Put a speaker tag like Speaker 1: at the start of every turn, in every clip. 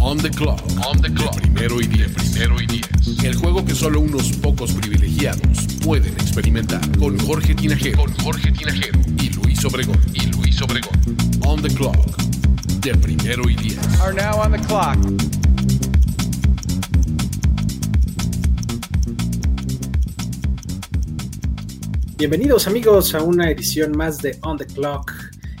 Speaker 1: On the clock.
Speaker 2: On the clock. De primero y diez. primero y diez. El juego que solo unos pocos privilegiados pueden experimentar. Con Jorge Tinajero. Con Jorge Tinajero. Y Luis Obregón. Y Luis Obregón. On the clock. De primero y diez.
Speaker 1: Are now on the clock.
Speaker 3: Bienvenidos amigos a una edición más de On the Clock,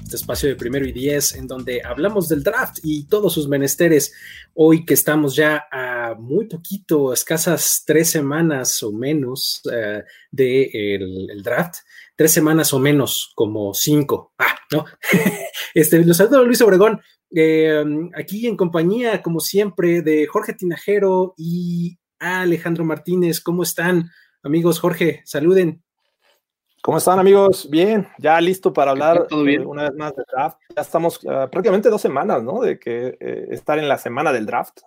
Speaker 3: este espacio de primero y diez en donde hablamos del draft y todos sus menesteres. Hoy que estamos ya a muy poquito, escasas tres semanas o menos del de el, draft, tres semanas o menos, como cinco. Ah, ¿no? este, los saludo Luis Obregón, eh, aquí en compañía, como siempre, de Jorge Tinajero y Alejandro Martínez. ¿Cómo están, amigos? Jorge, saluden.
Speaker 4: ¿Cómo están amigos? Bien, ya listo para hablar ¿Todo bien? Eh, una vez más de draft. Ya estamos uh, prácticamente dos semanas, ¿no? De que eh, estar en la semana del draft.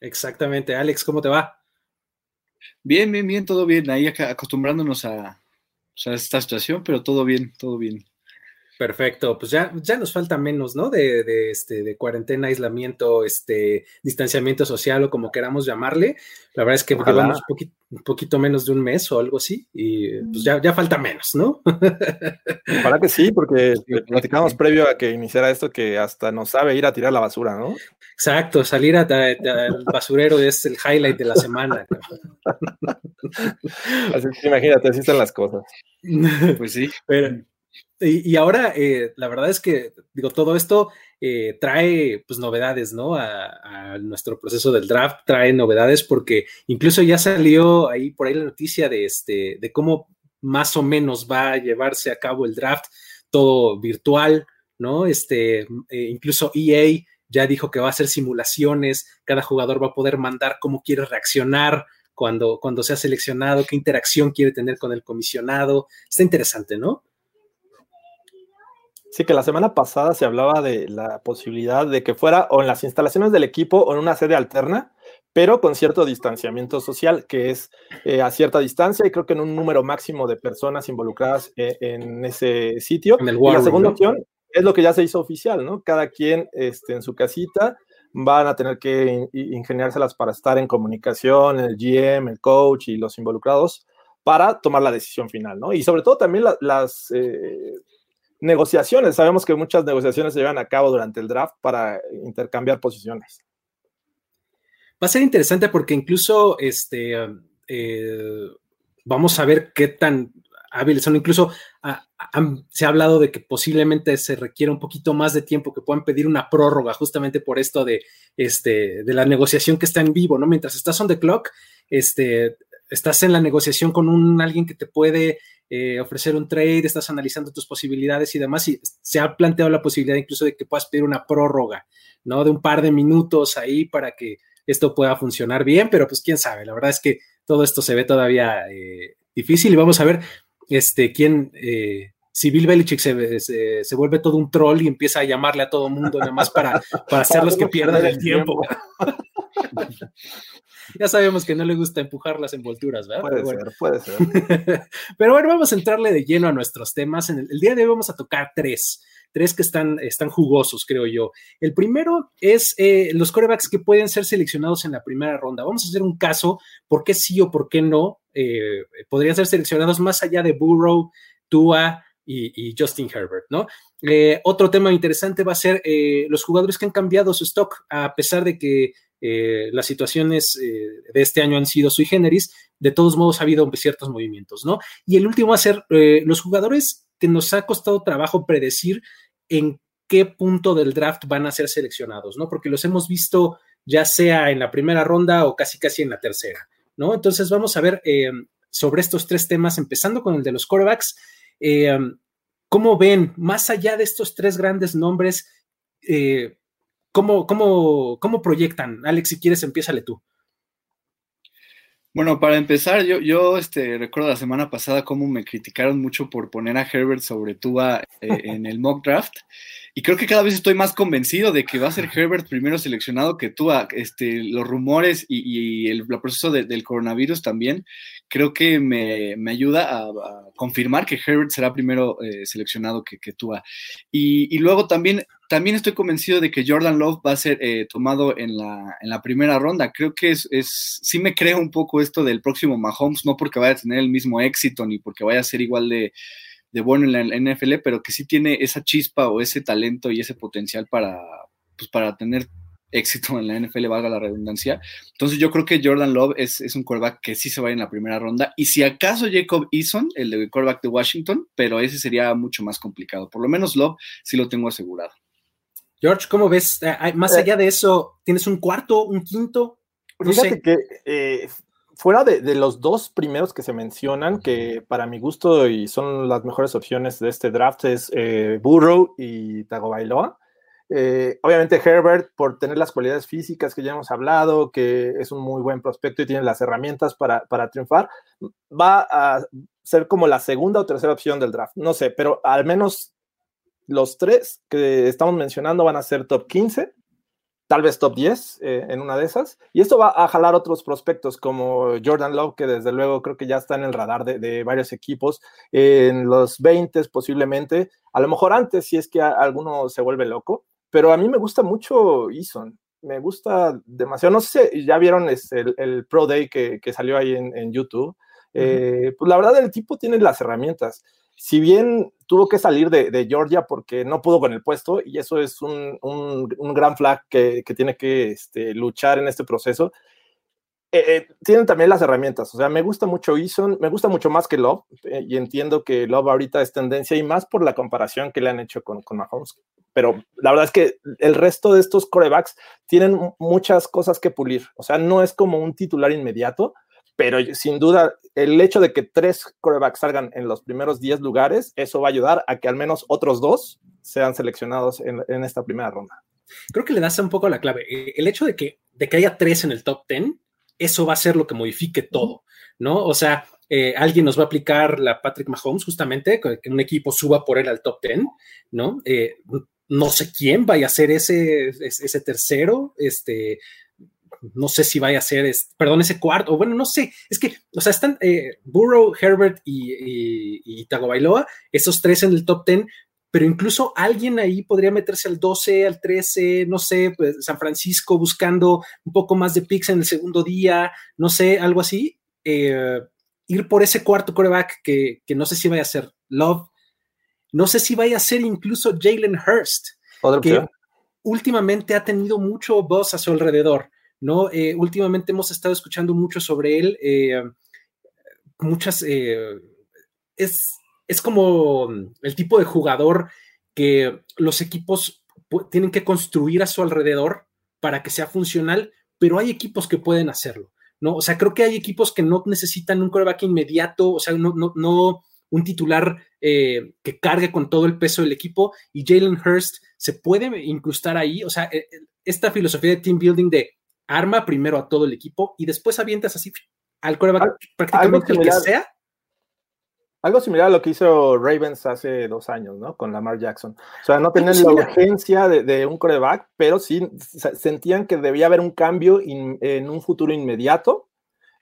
Speaker 3: Exactamente. Alex, ¿cómo te va?
Speaker 5: Bien, bien, bien, todo bien. Ahí acostumbrándonos a, a esta situación, pero todo bien, todo bien.
Speaker 3: Perfecto, pues ya, ya nos falta menos, ¿no? De, de, este, de cuarentena, aislamiento, este, distanciamiento social o como queramos llamarle. La verdad es que Ojalá. llevamos un poquito, un poquito, menos de un mes o algo así y pues ya, ya falta menos, ¿no?
Speaker 4: Ojalá que sí, porque platicamos previo a que iniciara esto que hasta nos sabe ir a tirar la basura, ¿no?
Speaker 3: Exacto, salir al basurero es el highlight de la semana.
Speaker 4: así que imagínate, así están las cosas.
Speaker 3: Pues sí. Pero, y, ahora, eh, la verdad es que, digo, todo esto eh, trae, pues, novedades, ¿no? A, nuestro proceso del draft, trae novedades porque incluso ya salió ahí por ahí la noticia de, este, de cómo más o menos va a llevarse a cabo el draft, todo virtual, ¿no? Este, eh, incluso EA ya dijo que va a hacer simulaciones, cada jugador va a poder mandar cómo quiere reaccionar cuando, cuando sea seleccionado, qué interacción quiere tener con el comisionado. Está interesante, ¿no?
Speaker 4: Sí, que la semana pasada se hablaba de la posibilidad de que fuera o en las instalaciones del equipo o en una sede alterna, pero con cierto distanciamiento social, que es eh, a cierta distancia y creo que en un número máximo de personas involucradas en, en ese sitio.
Speaker 3: En el
Speaker 4: y la segunda
Speaker 3: ¿no?
Speaker 4: opción es lo que ya se hizo oficial, ¿no? Cada quien este, en su casita van a tener que ingeniárselas para estar en comunicación, el GM, el coach y los involucrados para tomar la decisión final, ¿no? Y sobre todo también la, las... Eh, negociaciones. Sabemos que muchas negociaciones se llevan a cabo durante el draft para intercambiar posiciones.
Speaker 3: Va a ser interesante porque incluso este, eh, vamos a ver qué tan hábiles son. Incluso se ha hablado de que posiblemente se requiera un poquito más de tiempo, que puedan pedir una prórroga justamente por esto de, este, de la negociación que está en vivo, ¿no? Mientras estás on the clock, este, estás en la negociación con un, alguien que te puede eh, ofrecer un trade, estás analizando tus posibilidades y demás, y se ha planteado la posibilidad incluso de que puedas pedir una prórroga, ¿no? De un par de minutos ahí para que esto pueda funcionar bien, pero pues quién sabe, la verdad es que todo esto se ve todavía eh, difícil y vamos a ver este, quién, eh, si Bill Belichick se, se, se, vuelve todo un troll y empieza a llamarle a todo mundo, nada más para, para hacerlos que pierdan el tiempo. ya sabemos que no le gusta empujar las envolturas, ¿verdad?
Speaker 4: Puede
Speaker 3: Pero
Speaker 4: ser, puede ser.
Speaker 3: Pero bueno, vamos a entrarle de lleno a nuestros temas. En el, el, día de hoy vamos a tocar tres, tres que están, están jugosos, creo yo. El primero es eh, los corebacks que pueden ser seleccionados en la primera ronda. Vamos a hacer un caso, ¿por qué sí o por qué no? Eh, podrían ser seleccionados más allá de Burrow, Tua, y, y, Justin Herbert, ¿no? Eh, otro tema interesante va a ser eh, los jugadores que han cambiado su stock, a pesar de que eh, las situaciones eh, de este año han sido sui generis, de todos modos ha habido ciertos movimientos, ¿no? Y el último va a ser eh, los jugadores que nos ha costado trabajo predecir en qué punto del draft van a ser seleccionados, ¿no? Porque los hemos visto ya sea en la primera ronda o casi casi en la tercera, ¿no? Entonces vamos a ver sobre estos tres temas, empezando con el de los quarterbacks. Eh, ¿Cómo ven, más allá de estos tres grandes nombres, eh, ¿cómo, cómo, cómo proyectan? Alex, si quieres, empiézale tú.
Speaker 5: Bueno, para empezar, yo, yo este, recuerdo la semana pasada cómo me criticaron mucho por poner a Herbert sobre Tua eh, en el mock draft. Y creo que cada vez estoy más convencido de que va a ser Herbert primero seleccionado que Tua. Este, los rumores y, el, proceso del coronavirus también creo que me, ayuda a, confirmar que Herbert será primero eh, seleccionado que, que Tua. Y, y, luego también, también estoy convencido de que Jordan Love va a ser eh, tomado en la, en la, primera ronda. Creo que es, es, sí me creo un poco esto del próximo Mahomes, no porque vaya a tener el mismo éxito ni porque vaya a ser igual de de bueno en la NFL, pero que sí tiene esa chispa o ese talento y ese potencial para, pues, para tener éxito en la NFL, valga la redundancia. Entonces yo creo que Jordan Love es, un quarterback que sí se va en la primera ronda. Y si acaso Jacob Eason, el de quarterback de Washington, pero ese sería mucho más complicado. Por lo menos Love sí lo tengo asegurado.
Speaker 3: George, ¿cómo ves? Eh, más allá de eso, ¿tienes un cuarto, un quinto?
Speaker 4: Fíjate que eh, fuera de, los dos primeros que se mencionan, que para mi gusto y son las mejores opciones de este draft, es eh, Burrow y Tagovailoa. Eh, obviamente Herbert, por tener las cualidades físicas que ya hemos hablado, que es un muy buen prospecto y tiene las herramientas para, para triunfar, va a ser como la segunda o tercera opción del draft. No sé, pero al menos los tres que estamos mencionando van a ser top 15 tal vez top 10 eh, en una de esas. Y esto va a jalar otros prospectos como Jordan Love, que desde luego creo que ya está en el radar de, varios equipos, en los 20 posiblemente, a lo mejor antes si es que alguno se vuelve loco, pero a mí me gusta mucho Eason, me gusta demasiado, no sé si ya vieron el, Pro Day que, salió ahí en, YouTube, eh, pues la verdad el tipo tiene las herramientas si bien tuvo que salir de, Georgia porque no pudo con el puesto, y eso es un, gran flag que, tiene que este, luchar en este proceso, eh, eh, tienen también las herramientas. O sea, me gusta mucho Eason, me gusta mucho más que Love, eh, y entiendo que Love ahorita es tendencia y más por la comparación que le han hecho con, con Mahomes. Pero la verdad es que el resto de estos corebacks tienen muchas cosas que pulir. O sea, no es como un titular inmediato, pero sin duda el hecho de que tres corebacks salgan en los primeros 10 lugares, eso va a ayudar a que al menos otros dos sean seleccionados en, esta primera ronda.
Speaker 3: Creo que le das un poco la clave. Eh, el hecho de que, de que haya tres en el top 10, eso va a ser lo que modifique todo, ¿no? O sea, eh, alguien nos va a aplicar la Patrick Mahomes justamente, que un equipo suba por él al top 10, ¿no? Eh, no sé quién vaya a ser ese, ese tercero, este, no sé si vaya a ser, perdón, ese cuarto, o bueno, no sé, es que, o sea, están eh, Burrow, Herbert y, y, Tagovailoa, esos tres en el top 10, pero incluso alguien ahí podría meterse al 12, al 13, no sé, pues, San Francisco buscando un poco más de picks en el segundo día, no sé, algo así. Eh, ir por ese cuarto coreback que, no sé si vaya a ser Love, no sé si vaya a ser incluso Jalen Hurst, que últimamente ha tenido mucho voz a su alrededor. ¿No? Eh, últimamente hemos estado escuchando mucho sobre él, eh, muchas, eh, es, es como el tipo de jugador que los equipos tienen que construir a su alrededor para que sea funcional, pero hay equipos que pueden hacerlo, ¿no? O sea, creo que hay equipos que no necesitan un coreback inmediato, o sea, no, no, no un titular que cargue con todo el peso del equipo y Jalen Hurst se puede incrustar ahí, o sea, esta filosofía de team building de arma primero a todo el equipo y después avientas así al coreback prácticamente el que sea.
Speaker 4: Algo similar a lo que hizo Ravens hace dos años, ¿no? Con Lamar Jackson. O sea, no tenían la urgencia de, un coreback, pero sí sentían que debía haber un cambio en un futuro inmediato,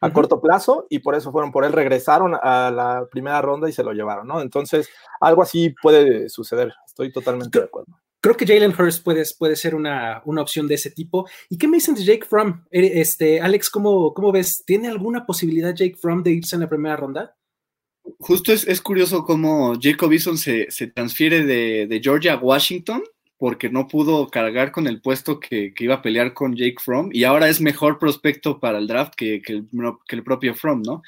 Speaker 4: a corto plazo, y por eso fueron por él, regresaron a la primera ronda y se lo llevaron, ¿no? Entonces, algo así puede suceder. Estoy totalmente de acuerdo
Speaker 3: creo que Jalen Hurst puede, puede ser una, opción de ese tipo. ¿Y qué me dicen de Jake Fromm? Eh, este, Alex, ¿cómo, ¿cómo ves? ¿Tiene alguna posibilidad Jake Fromm de irse en la primera ronda?
Speaker 5: Justo es, curioso cómo Jacob Eason se, transfiere de, Georgia a Washington porque no pudo cargar con el puesto que, iba a pelear con Jake Fromm y ahora es mejor prospecto para el draft que, que, el, que el propio Fromm, ¿no?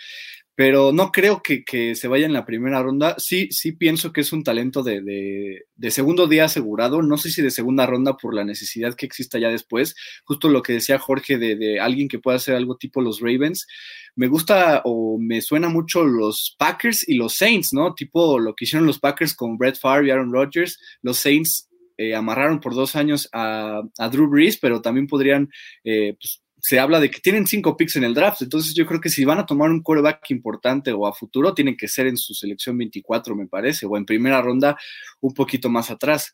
Speaker 5: Pero no creo que, se vaya en la primera ronda. Sí, sí pienso que es un talento de, segundo día asegurado. No sé si de segunda ronda por la necesidad que exista ya después. Justo lo que decía Jorge de, alguien que pueda hacer algo tipo los Ravens. Me gusta o me suena mucho los Packers y los Saints, ¿no? Tipo lo que hicieron los Packers con Brett Favre y Aaron Rodgers. Los Saints eh, amarraron por dos años a, Drew Brees, pero también podrían... Eh, pues, se habla de que tienen cinco picks en el draft, entonces yo creo que si van a tomar un quarterback importante o a futuro, tienen que ser en su selección 24, me parece, o en primera ronda un poquito más atrás.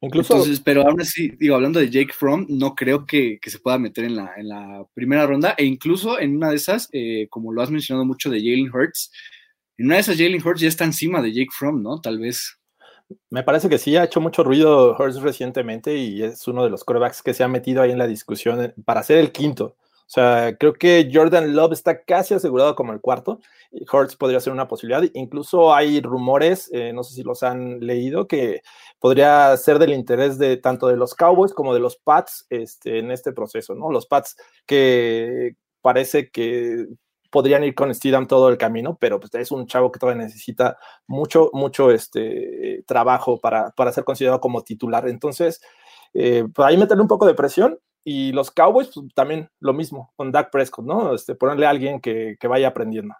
Speaker 5: Incluso, Entonces, pero aún así, digo, hablando de Jake Fromm, no creo que, se pueda meter en la, en la, primera ronda, e incluso en una de esas, eh, como lo has mencionado mucho de Jalen Hurts, en una de esas Jalen Hurts ya está encima de Jake Fromm, ¿no? Tal vez.
Speaker 4: Me parece que sí, ha hecho mucho ruido Hurts recientemente y es uno de los quarterbacks que se ha metido ahí en la discusión eh, para ser el quinto. O sea, creo que Jordan Love está casi asegurado como el cuarto. Hurts podría ser una posibilidad. Incluso hay rumores, eh, no sé si los han leído, que podría ser del interés de tanto de los Cowboys como de los Pats este, en este proceso, ¿no? Los Pats que parece que podrían ir con Steedham todo el camino, pero pues es un chavo que todavía necesita mucho, mucho este, trabajo para, para ser considerado como titular. Entonces, eh, pues ahí meterle un poco de presión y los Cowboys pues, también lo mismo con Dak Prescott, ¿no? Este, ponerle a alguien que, que vaya aprendiendo.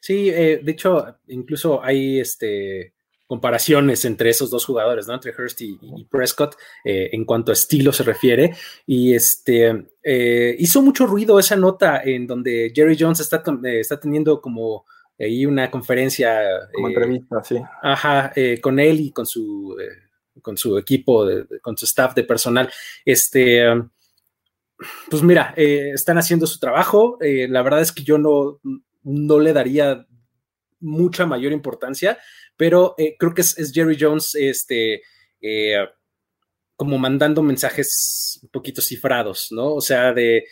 Speaker 3: Sí, eh, de hecho, incluso hay este, comparaciones entre esos dos jugadores, ¿no? Entre Hurst y, Prescott, eh, en cuanto a estilo se refiere. Y este eh, hizo mucho ruido esa nota en donde Jerry Jones está, eh, está teniendo como ahí una conferencia.
Speaker 4: Como entrevista, sí.
Speaker 3: Ajá, con él y con su, con su equipo, con su staff de personal. Este. Pues mira, están haciendo su trabajo. la verdad es que yo no, no le daría mucha mayor importancia pero eh, creo que es, Jerry Jones, este, eh, como mandando mensajes un poquito cifrados, ¿no? O sea, de,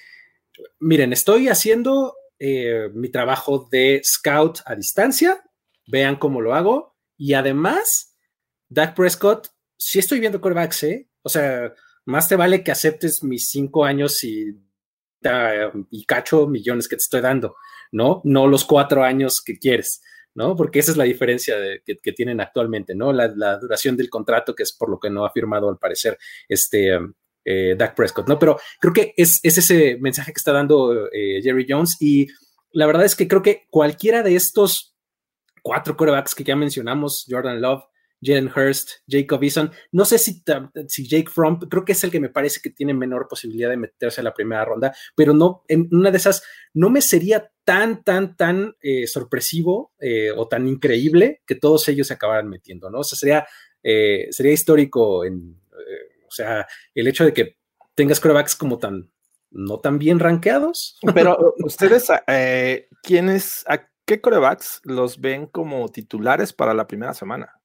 Speaker 3: miren, estoy haciendo eh, mi trabajo de scout a distancia, vean cómo lo hago, y además, Dak Prescott, si estoy viendo quarterbacks, ¿eh? O sea, más te vale que aceptes mis cinco años y, y cacho millones que te estoy dando, ¿no? No los cuatro años que quieres. ¿No? Porque esa es la diferencia que, tienen actualmente, ¿no? La, duración del contrato, que es por lo que no ha firmado al parecer este eh, Dak Prescott, ¿no? Pero creo que es, ese mensaje que está dando eh, Jerry Jones y la verdad es que creo que cualquiera de estos cuatro quarterbacks que ya mencionamos, Jordan Love, Jalen Hurst, Jacob Eason. No sé si, si Jake Fromm, creo que es el que me parece que tiene menor posibilidad de meterse a la primera ronda, pero no, en una de esas no me sería tan, tan, tan eh, sorpresivo eh, o tan increíble que todos ellos se acabaran metiendo, ¿no? O sea, sería, eh, sería histórico en, o sea, el hecho de que tengas corebacks como tan, no tan bien rankeados.
Speaker 4: Pero ustedes, ¿quiénes, a qué corebacks los ven como titulares para la primera semana?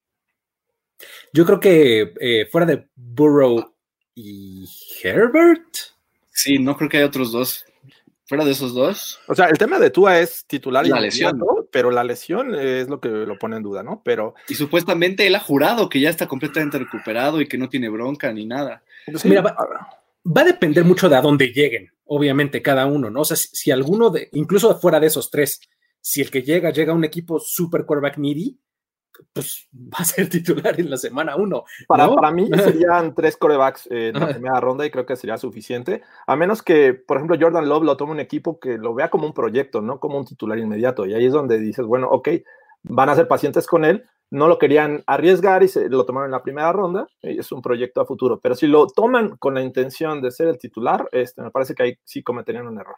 Speaker 3: Yo creo que eh, fuera de Burrow y Herbert.
Speaker 5: Sí, no creo que haya otros dos. Fuera de esos dos.
Speaker 4: O sea, el tema de Tua es titular y la lesión, pero la lesión es lo que lo pone en duda, ¿no? Pero
Speaker 5: y supuestamente él ha jurado que ya está completamente recuperado y que no tiene bronca ni nada.
Speaker 3: Mira, va, a depender mucho de a dónde lleguen, obviamente cada uno, ¿no? O sea, si, alguno de, incluso fuera de esos tres, si el que llega llega a un equipo super quarterback needy, pues va a ser titular en la semana uno.
Speaker 4: Para, para mí serían tres corebacks en la primera ronda y creo que sería suficiente, a menos que, por ejemplo, Jordan Love lo tome un equipo que lo vea como un proyecto, no como un titular inmediato. Y ahí es donde dices, bueno, ok, van a ser pacientes con él, no lo querían arriesgar y se lo tomaron en la primera ronda, y es un proyecto a futuro. Pero si lo toman con la intención de ser el titular, este, me parece que ahí sí cometerían un error.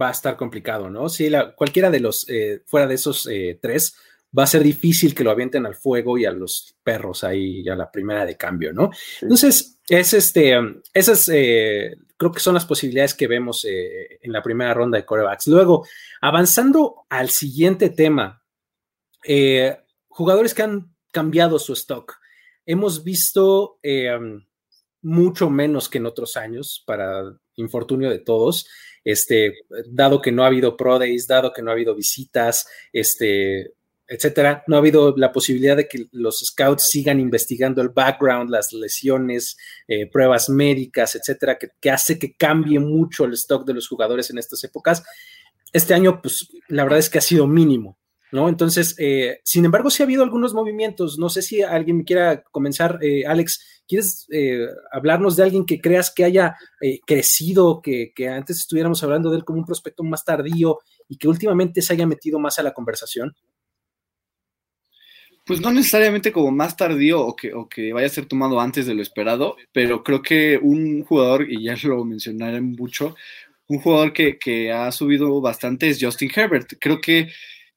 Speaker 3: Va a estar complicado, ¿no? Si la, cualquiera de los, eh, fuera de esos eh, tres, va a ser difícil que lo avienten al fuego y a los perros ahí a la primera de cambio, ¿no? Entonces, es este, esas eh, creo que son las posibilidades que vemos eh, en la primera ronda de corebacks. Luego, avanzando al siguiente tema, eh, jugadores que han cambiado su stock. Hemos visto mucho menos que en otros años, para infortunio de todos, este, dado que no ha habido pro days, dado que no ha habido visitas, este, etcétera. No ha habido la posibilidad de que los scouts sigan investigando el background, las lesiones, eh, pruebas médicas, etcétera, que, hace que cambie mucho el stock de los jugadores en estas épocas. Este año, pues la verdad es que ha sido mínimo, ¿no? Entonces, eh, sin embargo, sí ha habido algunos movimientos. No sé si alguien quiera comenzar. Eh, Alex, ¿quieres hablarnos de alguien que creas que haya crecido, que, que antes estuviéramos hablando de él como un prospecto más tardío y que últimamente se haya metido más a la conversación?
Speaker 5: Pues no necesariamente como más tardío o que, o que vaya a ser tomado antes de lo esperado, pero creo que un jugador, y ya lo mencionaré mucho, un jugador que, que, ha subido bastante es Justin Herbert. Creo que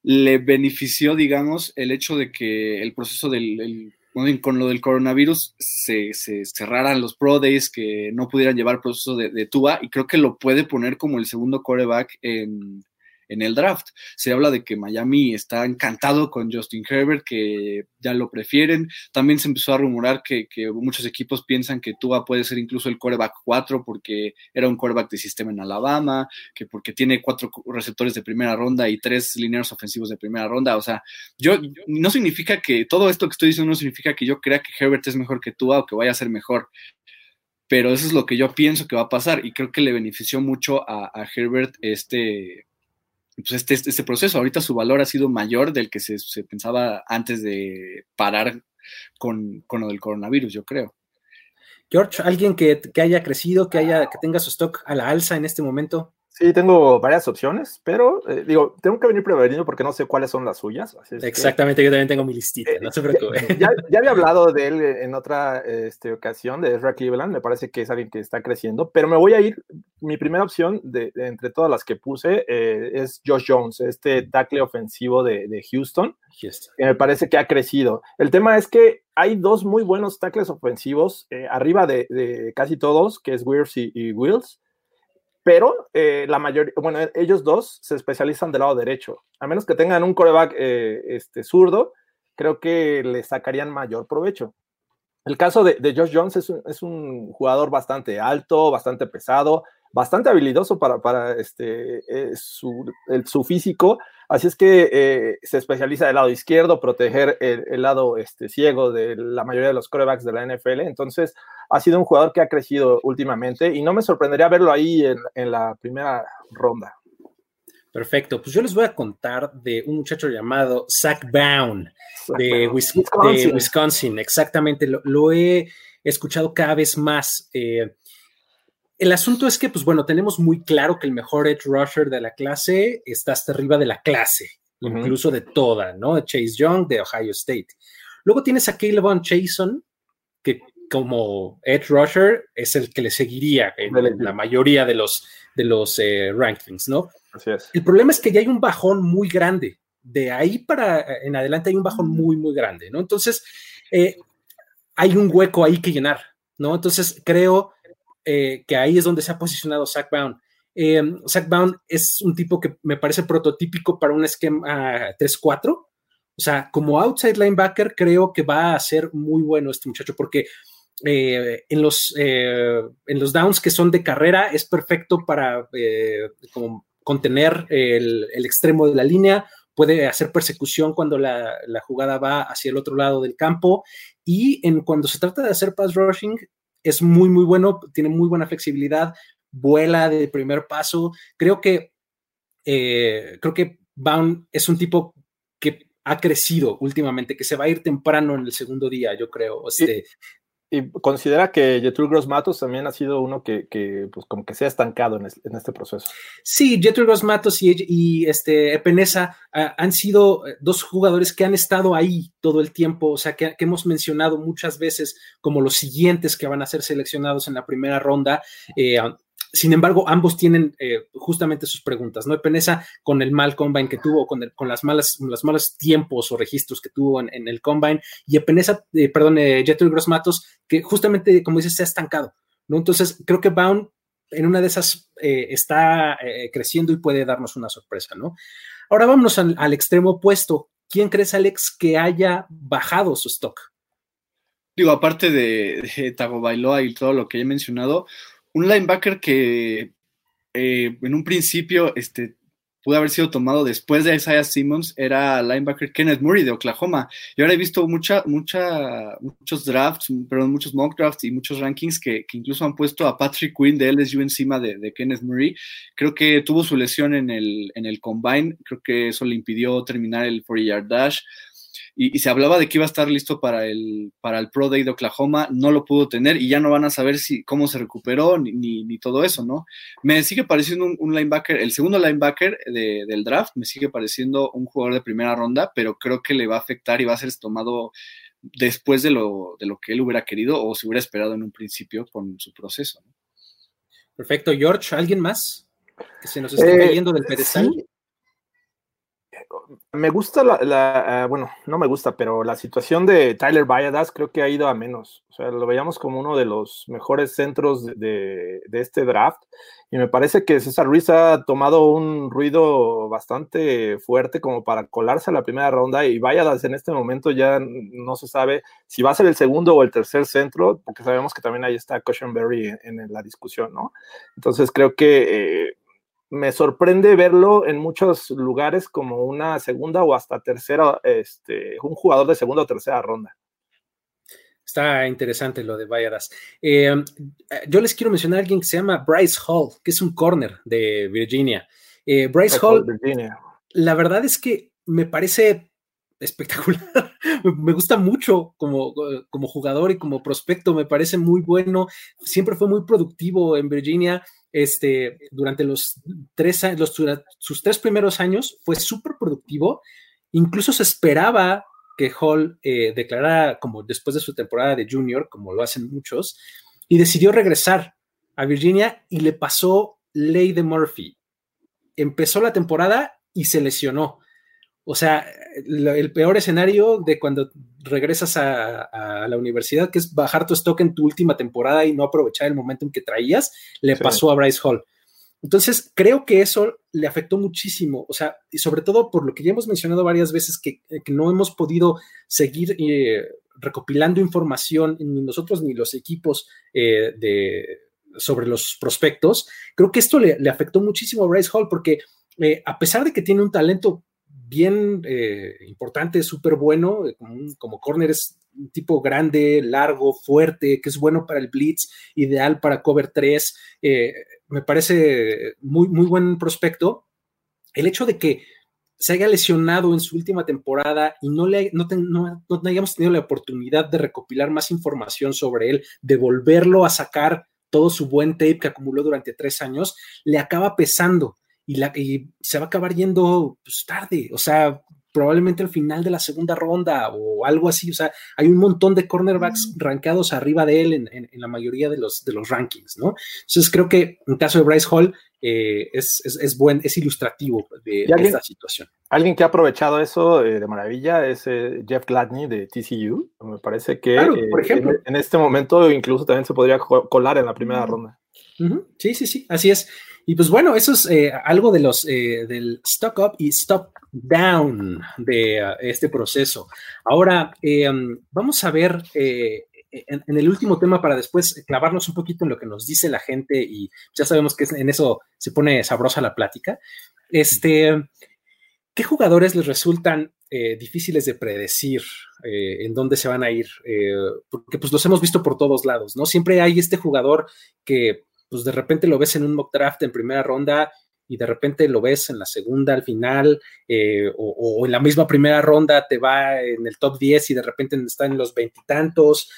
Speaker 5: le benefició, digamos, el hecho de que el proceso del el, con lo del coronavirus se, se, cerraran los Pro Days, que no pudieran llevar proceso de, de Tua, y creo que lo puede poner como el segundo quarterback en, en el draft. Se habla de que Miami está encantado con Justin Herbert, que ya lo prefieren. También se empezó a rumorar que, muchos equipos piensan que Tua puede ser incluso el quarterback 4 porque era un quarterback de sistema en Alabama, que porque tiene cuatro receptores de primera ronda y tres lineros ofensivos de primera ronda. O sea, yo no significa que todo esto que estoy diciendo no significa que yo crea que Herbert es mejor que Tua o que vaya a ser mejor pero eso es lo que yo pienso que va a pasar y creo que le benefició mucho a Herbert este, pues este, este, proceso. Ahorita su valor ha sido mayor del que se, pensaba antes de parar con, con, lo del coronavirus, yo creo.
Speaker 3: George, alguien que, que, haya crecido, que haya, que tenga su stock a la alza en este momento.
Speaker 4: Sí, tengo varias opciones, pero eh, digo, tengo que venir prevenido porque no sé cuáles son las suyas.
Speaker 3: Exactamente, yo también tengo mi listita, no se preocupe.
Speaker 4: Ya, ya, había hablado de él en otra este, ocasión, de Ezra Cleveland, me parece que es alguien que está creciendo, pero me voy a ir, mi primera opción de, de entre todas las que puse eh, es Josh Jones, este tackle ofensivo de, de Houston, Houston, que me parece que ha crecido. El tema es que hay dos muy buenos tackles ofensivos eh, arriba de, de, casi todos, que es Weirs y, y Wills pero eh, la mayoría, bueno, ellos dos se especializan del lado derecho. A menos que tengan un coreback eh, este, zurdo, creo que le sacarían mayor provecho. El caso de, de Josh Jones es un, es un, jugador bastante alto, bastante pesado, bastante habilidoso para, para este, eh, su, el, su, físico, así es que eh, se especializa del lado izquierdo, proteger el, el, lado este, ciego de la mayoría de los corebacks de la NFL, entonces ha sido un jugador que ha crecido últimamente y no me sorprendería verlo ahí en, en la primera ronda.
Speaker 3: Perfecto, pues yo les voy a contar de un muchacho llamado Zach Brown de, Wisconsin. de Wisconsin, exactamente, lo, lo, he escuchado cada vez más. Eh, el asunto es que, pues bueno, tenemos muy claro que el mejor edge rusher de la clase está hasta arriba de la clase, uh -huh. incluso de toda, ¿no? Chase Young de Ohio State. Luego tienes a Caleb Von Chason, que como edge rusher es el que le seguiría en, la mayoría de los, de los eh, rankings, ¿no?
Speaker 4: Así es.
Speaker 3: El problema es que ya hay un bajón muy grande. De ahí para en adelante hay un bajón muy, muy grande, ¿no? Entonces, eh, hay un hueco ahí que llenar, ¿no? Entonces, creo eh, que ahí es donde se ha posicionado Zach Brown. Eh, Zach Brown es un tipo que me parece prototípico para un esquema 3-4. O sea, como outside linebacker, creo que va a ser muy bueno este muchacho porque eh, en, los, en los downs que son de carrera es perfecto para como contener el, el, extremo de la línea, puede hacer persecución cuando la, la, jugada va hacia el otro lado del campo y en, cuando se trata de hacer pass rushing es muy, muy bueno, tiene muy buena flexibilidad, vuela de primer paso. Creo que, eh, creo que Baum es un tipo que ha crecido últimamente, que se va a ir temprano en el segundo día, yo creo. Este,
Speaker 4: y considera que Jetru Gross Matos también ha sido uno que, que, pues como que se ha estancado en, es, en este proceso.
Speaker 3: Sí, Jetru Gross Matos y, y este Epenesa uh, han sido dos jugadores que han estado ahí todo el tiempo, o sea, que, que, hemos mencionado muchas veces como los siguientes que van a ser seleccionados en la primera ronda. Eh, sin embargo, ambos tienen eh, justamente sus preguntas, ¿no? Penesa con el mal combine que tuvo, con, con las malas, los malos tiempos o registros que tuvo en, el combine, y Penesa, eh, perdón, eh, Jeter Gross Matos, que justamente, como dices, se ha estancado, ¿no? Entonces, creo que Bound en una de esas eh, está creciendo y puede darnos una sorpresa, ¿no? Ahora vámonos al, extremo opuesto. ¿Quién crees, Alex, que haya bajado su stock?
Speaker 5: Digo, aparte de, de Tagovailoa y todo lo que he mencionado, un linebacker que eh, en un principio este, pudo haber sido tomado después de Isaiah Simmons era linebacker Kenneth Murray de Oklahoma. Y ahora he visto mucha, mucha, muchos drafts, perdón, muchos mock drafts y muchos rankings que, incluso han puesto a Patrick Quinn de LSU encima de, de, Kenneth Murray. Creo que tuvo su lesión en el, en el combine, creo que eso le impidió terminar el 40 yard dash y, y, se hablaba de que iba a estar listo para el, para el Pro Day de Oklahoma, no lo pudo tener y ya no van a saber si, cómo se recuperó ni, ni, ni todo eso, ¿no? Me sigue pareciendo un, un linebacker, el segundo linebacker de, del draft, me sigue pareciendo un jugador de primera ronda, pero creo que le va a afectar y va a ser tomado después de lo, de lo que él hubiera querido o se hubiera esperado en un principio con su proceso. ¿no?
Speaker 3: Perfecto, George, ¿alguien más? que se nos está
Speaker 4: Eh,
Speaker 3: cayendo del pedestal.
Speaker 4: sí. Me gusta la, ah, bueno, no me gusta, pero la situación de Tyler Valladas creo que ha ido a menos. O sea, lo veíamos como uno de los mejores centros de, de- este draft. Y me parece que César Ruiz ha tomado un ruido bastante fuerte como para colarse a la primera ronda. Y Valladas en este momento ya no se sabe si va a ser el segundo o el tercer centro, porque sabemos que también ahí está Cushenberry en, en la discusión, ¿no? Entonces creo que eh, me sorprende verlo en muchos lugares como una segunda o hasta tercera, este, un jugador de segunda o tercera ronda.
Speaker 3: Está interesante lo de Valladas. Eh, yo les quiero mencionar a alguien que se llama Bryce Hall, que es un corner de Virginia. Eh, Bryce Hall,
Speaker 4: Virginia.
Speaker 3: la verdad es que me parece espectacular. me gusta mucho como, como jugador y como prospecto, me parece muy bueno. Siempre fue muy productivo en Virginia. Este, durante los tres sus tres primeros años fue súper productivo. Incluso se esperaba que Hall eh, declarara como después de su temporada de junior, como lo hacen muchos, y decidió regresar a Virginia y le pasó ley de Murphy. Empezó la temporada y se lesionó. O sea, el peor escenario de cuando regresas a, a, la universidad, que es bajar tu stock en tu última temporada y no aprovechar el momento en que traías, le sí. pasó a Bryce Hall. Entonces, creo que eso le afectó muchísimo, o sea, y sobre todo por lo que ya hemos mencionado varias veces, que, que no hemos podido seguir eh, recopilando información, ni nosotros ni los equipos eh, de, sobre los prospectos. Creo que esto le, le afectó muchísimo a Bryce Hall, porque eh, a pesar de que tiene un talento bien eh, importante, súper bueno, como, un, como corner es un tipo grande, largo, fuerte, que es bueno para el blitz, ideal para cover 3, eh, me parece muy, muy buen prospecto. El hecho de que se haya lesionado en su última temporada y no, le, no, no, no hayamos tenido la oportunidad de recopilar más información sobre él, de volverlo a sacar todo su buen tape que acumuló durante tres años, le acaba pesando y, la, y se va a acabar yendo pues, tarde, o sea, probablemente al final de la segunda ronda o algo así, o sea, hay un montón de cornerbacks rankeados arriba de él en, en, en, la mayoría de los, de los rankings, ¿no? Entonces creo que en caso de Bryce Hall eh, es, es, es, buen, es ilustrativo de,
Speaker 4: alguien,
Speaker 3: esta situación.
Speaker 4: Alguien que ha aprovechado eso eh, de maravilla es eh, Jeff Gladney de TCU, me parece que
Speaker 3: claro, por ejemplo.
Speaker 4: En, en, este momento incluso también se podría colar en la primera ronda.
Speaker 3: Uh -huh. Sí, sí, sí, así es. Y pues bueno, eso es eh, algo de los eh, del stock up y stock down de uh, este proceso. Ahora eh, vamos a ver en, en, el último tema para después clavarnos un poquito en lo que nos dice la gente y ya sabemos que en eso se pone sabrosa la plática. Este, ¿qué jugadores les resultan difíciles de predecir en dónde se van a ir? porque pues los hemos visto por todos lados, ¿no? Siempre hay este jugador que pues de repente lo ves en un mock draft en primera ronda y de repente lo ves en la segunda al final eh, o, o, en la misma primera ronda te va en el top 10 y de repente está en los veintitantos.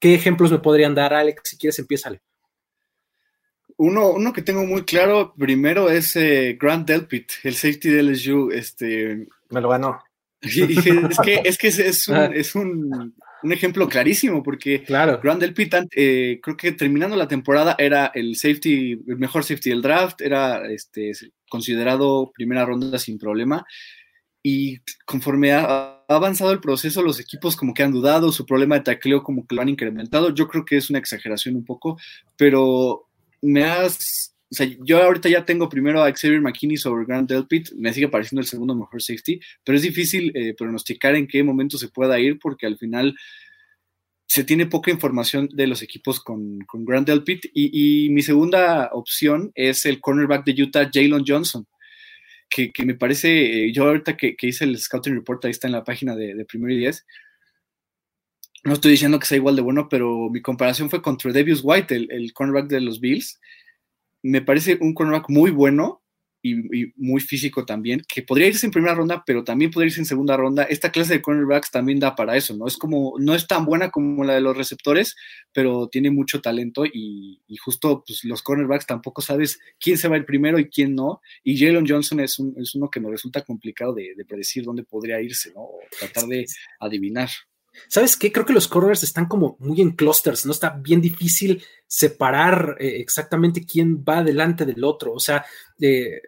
Speaker 3: ¿Qué ejemplos me podrían dar, Alex? Si quieres, empiézale.
Speaker 5: Uno, uno que tengo muy claro primero es eh, Grant Delpit, el safety de LSU. Este,
Speaker 4: me lo ganó.
Speaker 5: Y, y es que es, que es, es un, es un un ejemplo clarísimo, porque
Speaker 3: claro.
Speaker 5: Grant Delpit, eh, creo que terminando la temporada, era el safety, el mejor safety del draft, era este, considerado primera ronda sin problema. Y conforme ha, ha, avanzado el proceso, los equipos como que han dudado, su problema de tacleo como que lo han incrementado. Yo creo que es una exageración un poco, pero me has o sea, yo ahorita ya tengo primero a Xavier McKinney sobre Grant Delpit, me sigue pareciendo el segundo mejor safety, pero es difícil eh, pronosticar en qué momento se pueda ir porque al final se tiene poca información de los equipos con, con Grant Delpit y, y, mi segunda opción es el cornerback de Utah, Jalen Johnson, que, que, me parece, eh, yo ahorita que, que, hice el scouting report, ahí está en la página de, de Primero y Diez, no estoy diciendo que sea igual de bueno, pero mi comparación fue contra Devius White, el, el cornerback de los Bills, me parece un cornerback muy bueno y, y, muy físico también, que podría irse en primera ronda, pero también podría irse en segunda ronda. Esta clase de cornerbacks también da para eso, ¿no? Es como, no es tan buena como la de los receptores, pero tiene mucho talento y, y justo pues, los cornerbacks tampoco sabes quién se va el primero y quién no. Y Jalen Johnson es, un, es uno que me resulta complicado de, de, predecir dónde podría irse, ¿no? O tratar de adivinar.
Speaker 3: ¿Sabes qué? Creo que los corners están como muy en clusters, ¿no? Está bien difícil separar eh, exactamente quién va delante del otro. O sea, eh,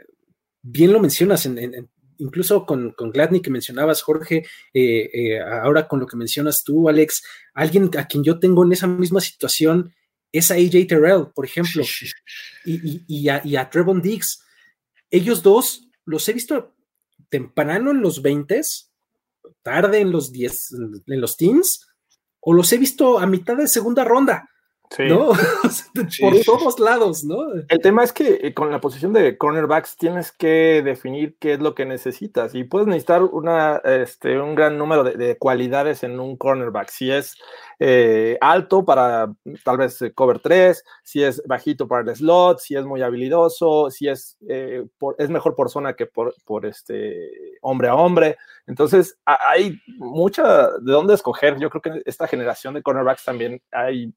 Speaker 3: bien lo mencionas, en, incluso con, con, Gladney que mencionabas, Jorge, eh, ahora con lo que mencionas tú, Alex, alguien a quien yo tengo en esa misma situación es a AJ Terrell, por ejemplo, y, y, a, y a Trevon Diggs. Ellos dos los he visto temprano en los 20 tarde en los 10, en los teens, o los he visto a mitad de segunda ronda. ¿No? Por todos lados, ¿no?
Speaker 4: El tema es que eh, con la posición de cornerbacks tienes que definir qué es lo que necesitas y puedes necesitar una, este, un gran número de, cualidades en un cornerback. Si es eh, alto para tal vez eh, cover 3, si es bajito para el slot, si es muy habilidoso, si es, es mejor por zona que por, por este hombre a hombre. Entonces, hay mucha de dónde escoger. Yo creo que esta generación de cornerbacks también hay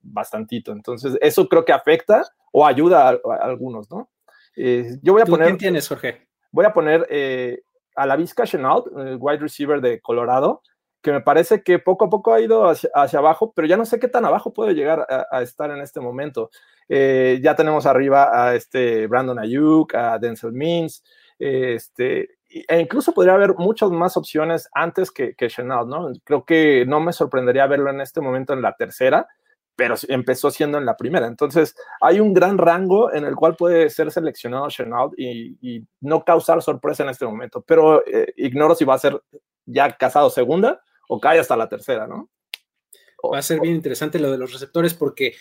Speaker 4: Entonces, eso creo que afecta o ayuda a, algunos, ¿no?
Speaker 3: Eh, yo voy a poner. ¿Quién tienes, Jorge?
Speaker 4: Voy a poner eh, a la Vizca Chenault, el wide receiver de Colorado, que me parece que poco a poco ha ido hacia, abajo, pero ya no sé qué tan abajo puede llegar a, estar en este momento. Eh, ya tenemos arriba a este Brandon Ayuk, a Denzel Means, este, e incluso podría haber muchas más opciones antes que, que Chenault, ¿no? Creo que no me sorprendería verlo en este momento en la tercera, pero empezó siendo en la primera. Entonces, hay un gran rango en el cual puede ser seleccionado Chenault y, no causar sorpresa en este momento, pero eh, ignoro si va a ser ya casado segunda o cae hasta la tercera, ¿no?
Speaker 3: Va a ser bien interesante lo de los receptores porque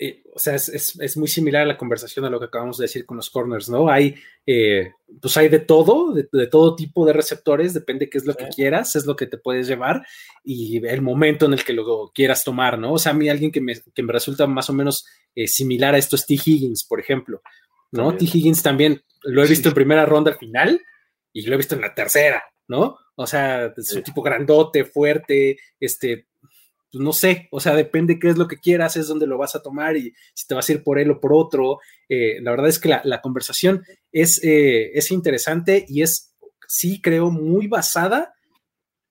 Speaker 3: eh, o sea, es, muy similar a la conversación a lo que acabamos de decir con los corners, ¿no? Hay, eh, pues hay de todo, de, todo tipo de receptores, depende qué es lo que quieras, es lo que te puedes llevar y el momento en el que lo quieras tomar, ¿no? O sea, a mí alguien que me, resulta más o menos eh, similar a esto es T. Higgins, por ejemplo, ¿no? T. Higgins también lo he visto en primera ronda al final y lo he visto en la tercera, ¿no? O sea, es un tipo grandote, fuerte, este, pues no sé, o sea, depende qué es lo que quieras, es donde lo vas a tomar y si te vas a ir por él o por otro. Eh, la verdad es que la, conversación es, eh, es, interesante y es, sí, creo, muy basada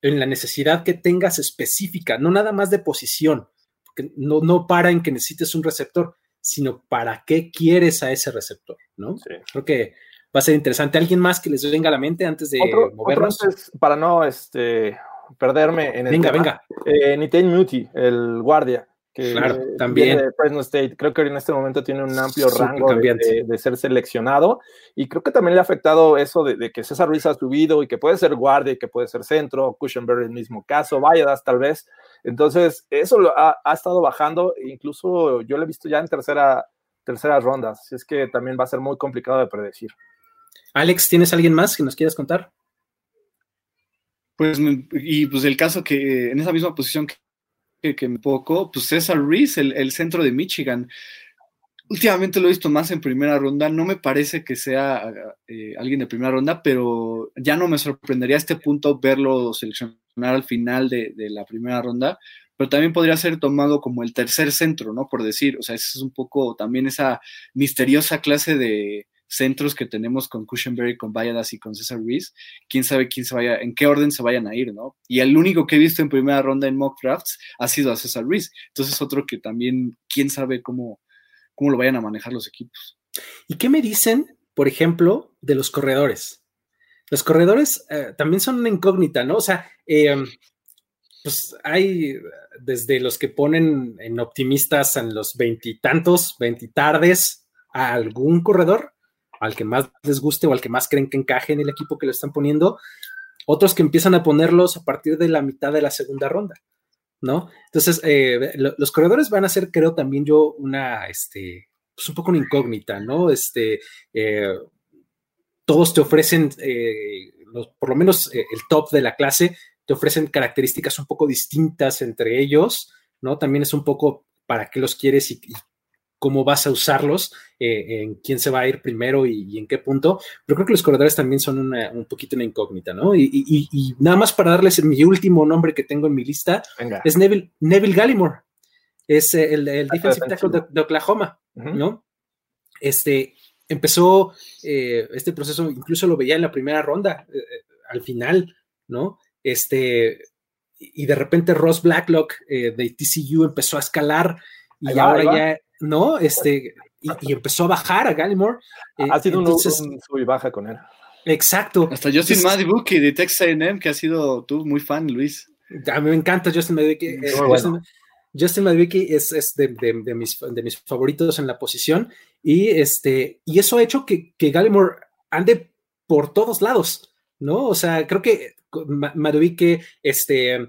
Speaker 3: en la necesidad que tengas específica, no nada más de posición, que no, no para en que necesites un receptor, sino para qué quieres a ese receptor, ¿no? Creo que va a ser interesante. ¿Alguien más que les venga a la mente antes de movernos?
Speaker 4: para no este, perderme en el.
Speaker 3: Venga, venga.
Speaker 4: Eh, Muti, el guardia.
Speaker 3: Que claro, también. De
Speaker 4: Fresno State. Creo que en este momento tiene un amplio rango de, ser seleccionado. Y creo que también le ha afectado eso de, que César Ruiz ha subido y que puede ser guardia y que puede ser centro. Cushenberry, el mismo caso. Valladas, tal vez. Entonces, eso lo ha, estado bajando. Incluso yo lo he visto ya en tercera, terceras rondas. Así es que también va a ser muy complicado de predecir.
Speaker 3: Alex, ¿tienes alguien más que nos quieras contar?
Speaker 5: Pues, y pues el caso que en esa misma posición que, que me poco, pues César Reese, el, centro de Michigan. Últimamente lo he visto más en primera ronda. No me parece que sea eh, alguien de primera ronda, pero ya no me sorprendería a este punto verlo seleccionar al final de, de, la primera ronda. Pero también podría ser tomado como el tercer centro, ¿no? Por decir, o sea, es un poco también esa misteriosa clase de, centros que tenemos con Cushenberry, con Valladas y con César Ruiz, quién sabe quién se vaya, en qué orden se vayan a ir, ¿no? Y el único que he visto en primera ronda en mock drafts ha sido a César Ruiz. Entonces otro que también, quién sabe cómo, cómo lo vayan a manejar los equipos.
Speaker 3: ¿Y qué me dicen, por ejemplo, de los corredores? Los corredores eh, también son una incógnita, ¿no? O sea, eh, pues hay desde los que ponen en optimistas en los veintitantos, veintitardes, a algún corredor al que más les guste o al que más creen que encaje en el equipo que lo están poniendo, otros que empiezan a ponerlos a partir de la mitad de la segunda ronda, ¿no? Entonces, eh, los corredores van a ser, creo, también yo una, este, pues un poco una incógnita, ¿no? Este, eh, todos te ofrecen, eh, por lo menos el top de la clase, te ofrecen características un poco distintas entre ellos, ¿no? También es un poco para qué los quieres y, y cómo vas a usarlos, eh, en quién se va a ir primero y, en qué punto. Pero creo que los corredores también son un poquito una incógnita, ¿no? Y, nada más para darles mi último nombre que tengo en mi lista, es Neville, Neville Gallimore, es el, el defensive tackle de, Oklahoma, ¿no? Este empezó eh, este proceso, incluso lo veía en la primera ronda, eh, al final, ¿no? Este, y de repente Ross Blacklock de TCU empezó a escalar y
Speaker 4: va,
Speaker 3: ahora ya, ¿no? Este, y, y empezó a bajar a Gallimore. eh,
Speaker 4: ha sido un-
Speaker 3: entonces,
Speaker 4: un, sub y baja con él.
Speaker 3: exacto.
Speaker 5: Hasta Justin Madubuki de Texas A&M, que ha sido tú muy fan, Luis.
Speaker 3: A mí me encanta Justin Madubuike. eh,
Speaker 4: Muy bueno.
Speaker 3: Justin, Justin Madubuike es, es de, de- de mis, de mis favoritos en la posición y, este, y eso ha hecho que, que Gallimore ande por todos lados, ¿no? O sea, creo que Ma- Madubuike, este, eh,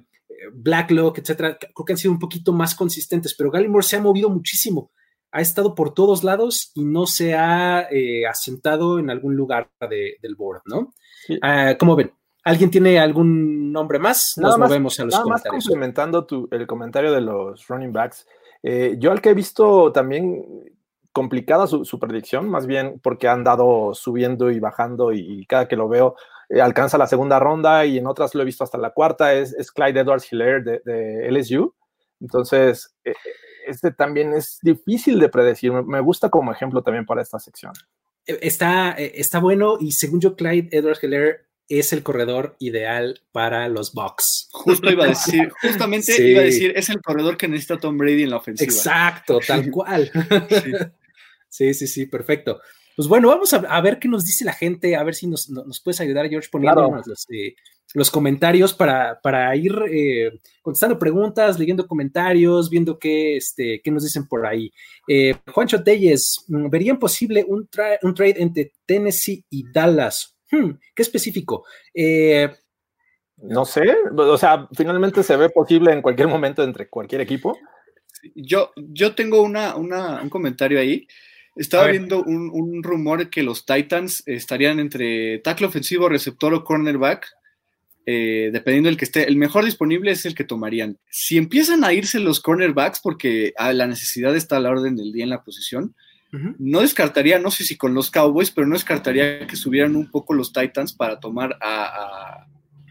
Speaker 3: Blacklock, etcétera, creo que han sido un poquito más consistentes, pero Gallimore se ha movido muchísimo. Ha estado por todos lados y no se ha eh, asentado en algún lugar de- del board, ¿no?
Speaker 4: Sí.
Speaker 3: Ah, ¿Cómo ven? ¿Alguien tiene algún nombre más? Nos
Speaker 4: Nada más-
Speaker 3: movemos a los
Speaker 4: Nada más
Speaker 3: comentarios.
Speaker 4: complementando tu- el comentario de los running backs, eh, yo al que he visto también complicada su, su predicción, más bien porque han dado subiendo y bajando y, y cada que lo veo eh, alcanza la segunda ronda y en otras lo he visto hasta la cuarta, es, es Clyde Edwards Hilaire de, de LSU. Entonces, eh, este también es difícil de predecir. Me- Me gusta como ejemplo también para esta sección.
Speaker 3: Eh, Está, eh, está bueno y según yo, Clyde Edwards Heller es el corredor ideal para los Bucks.
Speaker 5: Justo iba a decir, justamente
Speaker 3: Sí.
Speaker 5: iba a decir, es el corredor que necesita Tom Brady en la ofensiva.
Speaker 3: Exacto, tal cual.
Speaker 5: Sí.
Speaker 3: Sí, sí, sí, perfecto. Pues bueno, vamos a, a ver qué nos dice la gente, a ver si nos, no- nos puedes ayudar, George, poniéndonos
Speaker 4: Claro.
Speaker 3: los, eh, los comentarios para, para ir eh, contestando preguntas, leyendo comentarios, viendo qué, este, qué nos dicen por ahí. Eh, Juancho Telles, mm, ¿verían posible un, tra- un trade entre Tennessee y Dallas? Hmm, ¿Qué específico? Eh,
Speaker 4: No sé, o sea, finalmente se ve posible en cualquier momento entre cualquier equipo.
Speaker 5: Yo, yo tengo una, una- un comentario ahí. Estaba viendo un, un rumor que los Titans estarían entre tackle ofensivo, receptor o cornerback. eh, dependiendo del que esté, el mejor disponible es el que tomarían. Si empiezan a irse los cornerbacks, porque ah, la necesidad está a la orden del día en la posición, no descartaría, no sé si con los Cowboys, pero no descartaría que subieran un poco los Titans para tomar a, a-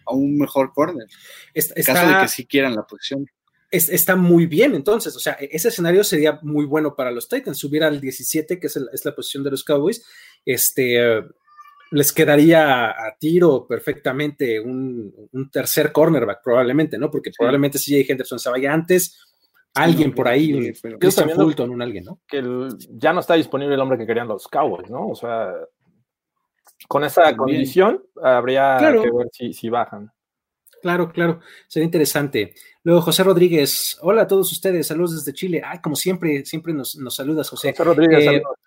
Speaker 5: a un mejor corner,
Speaker 3: Est-
Speaker 5: en caso de
Speaker 3: está-
Speaker 5: que sí quieran la posición.
Speaker 3: Es- está muy bien, entonces, o sea, e- ese escenario sería muy bueno para los Titans, subir al 17, que es, el- es la posición de los Cowboys, este, les quedaría a tiro perfectamente un, un tercer cornerback, probablemente, ¿no? Porque probablemente si Jay Henderson se vaya antes, alguien
Speaker 5: no,
Speaker 3: por ahí, un
Speaker 5: pero-
Speaker 3: Christian Fulton, un alguien, ¿no?
Speaker 4: que el- ya no está disponible el hombre que querían los Cowboys, ¿no? O sea, con esa
Speaker 5: También.
Speaker 4: condición habría
Speaker 3: Claro.
Speaker 4: que ver si, si bajan.
Speaker 3: Claro, claro, sería interesante. Luego, José Rodríguez, hola a todos ustedes, saludos desde Chile. Ay, como siempre, siempre nos, nos saludas, José.
Speaker 4: José Rodríguez,
Speaker 3: Eh,
Speaker 4: saludos.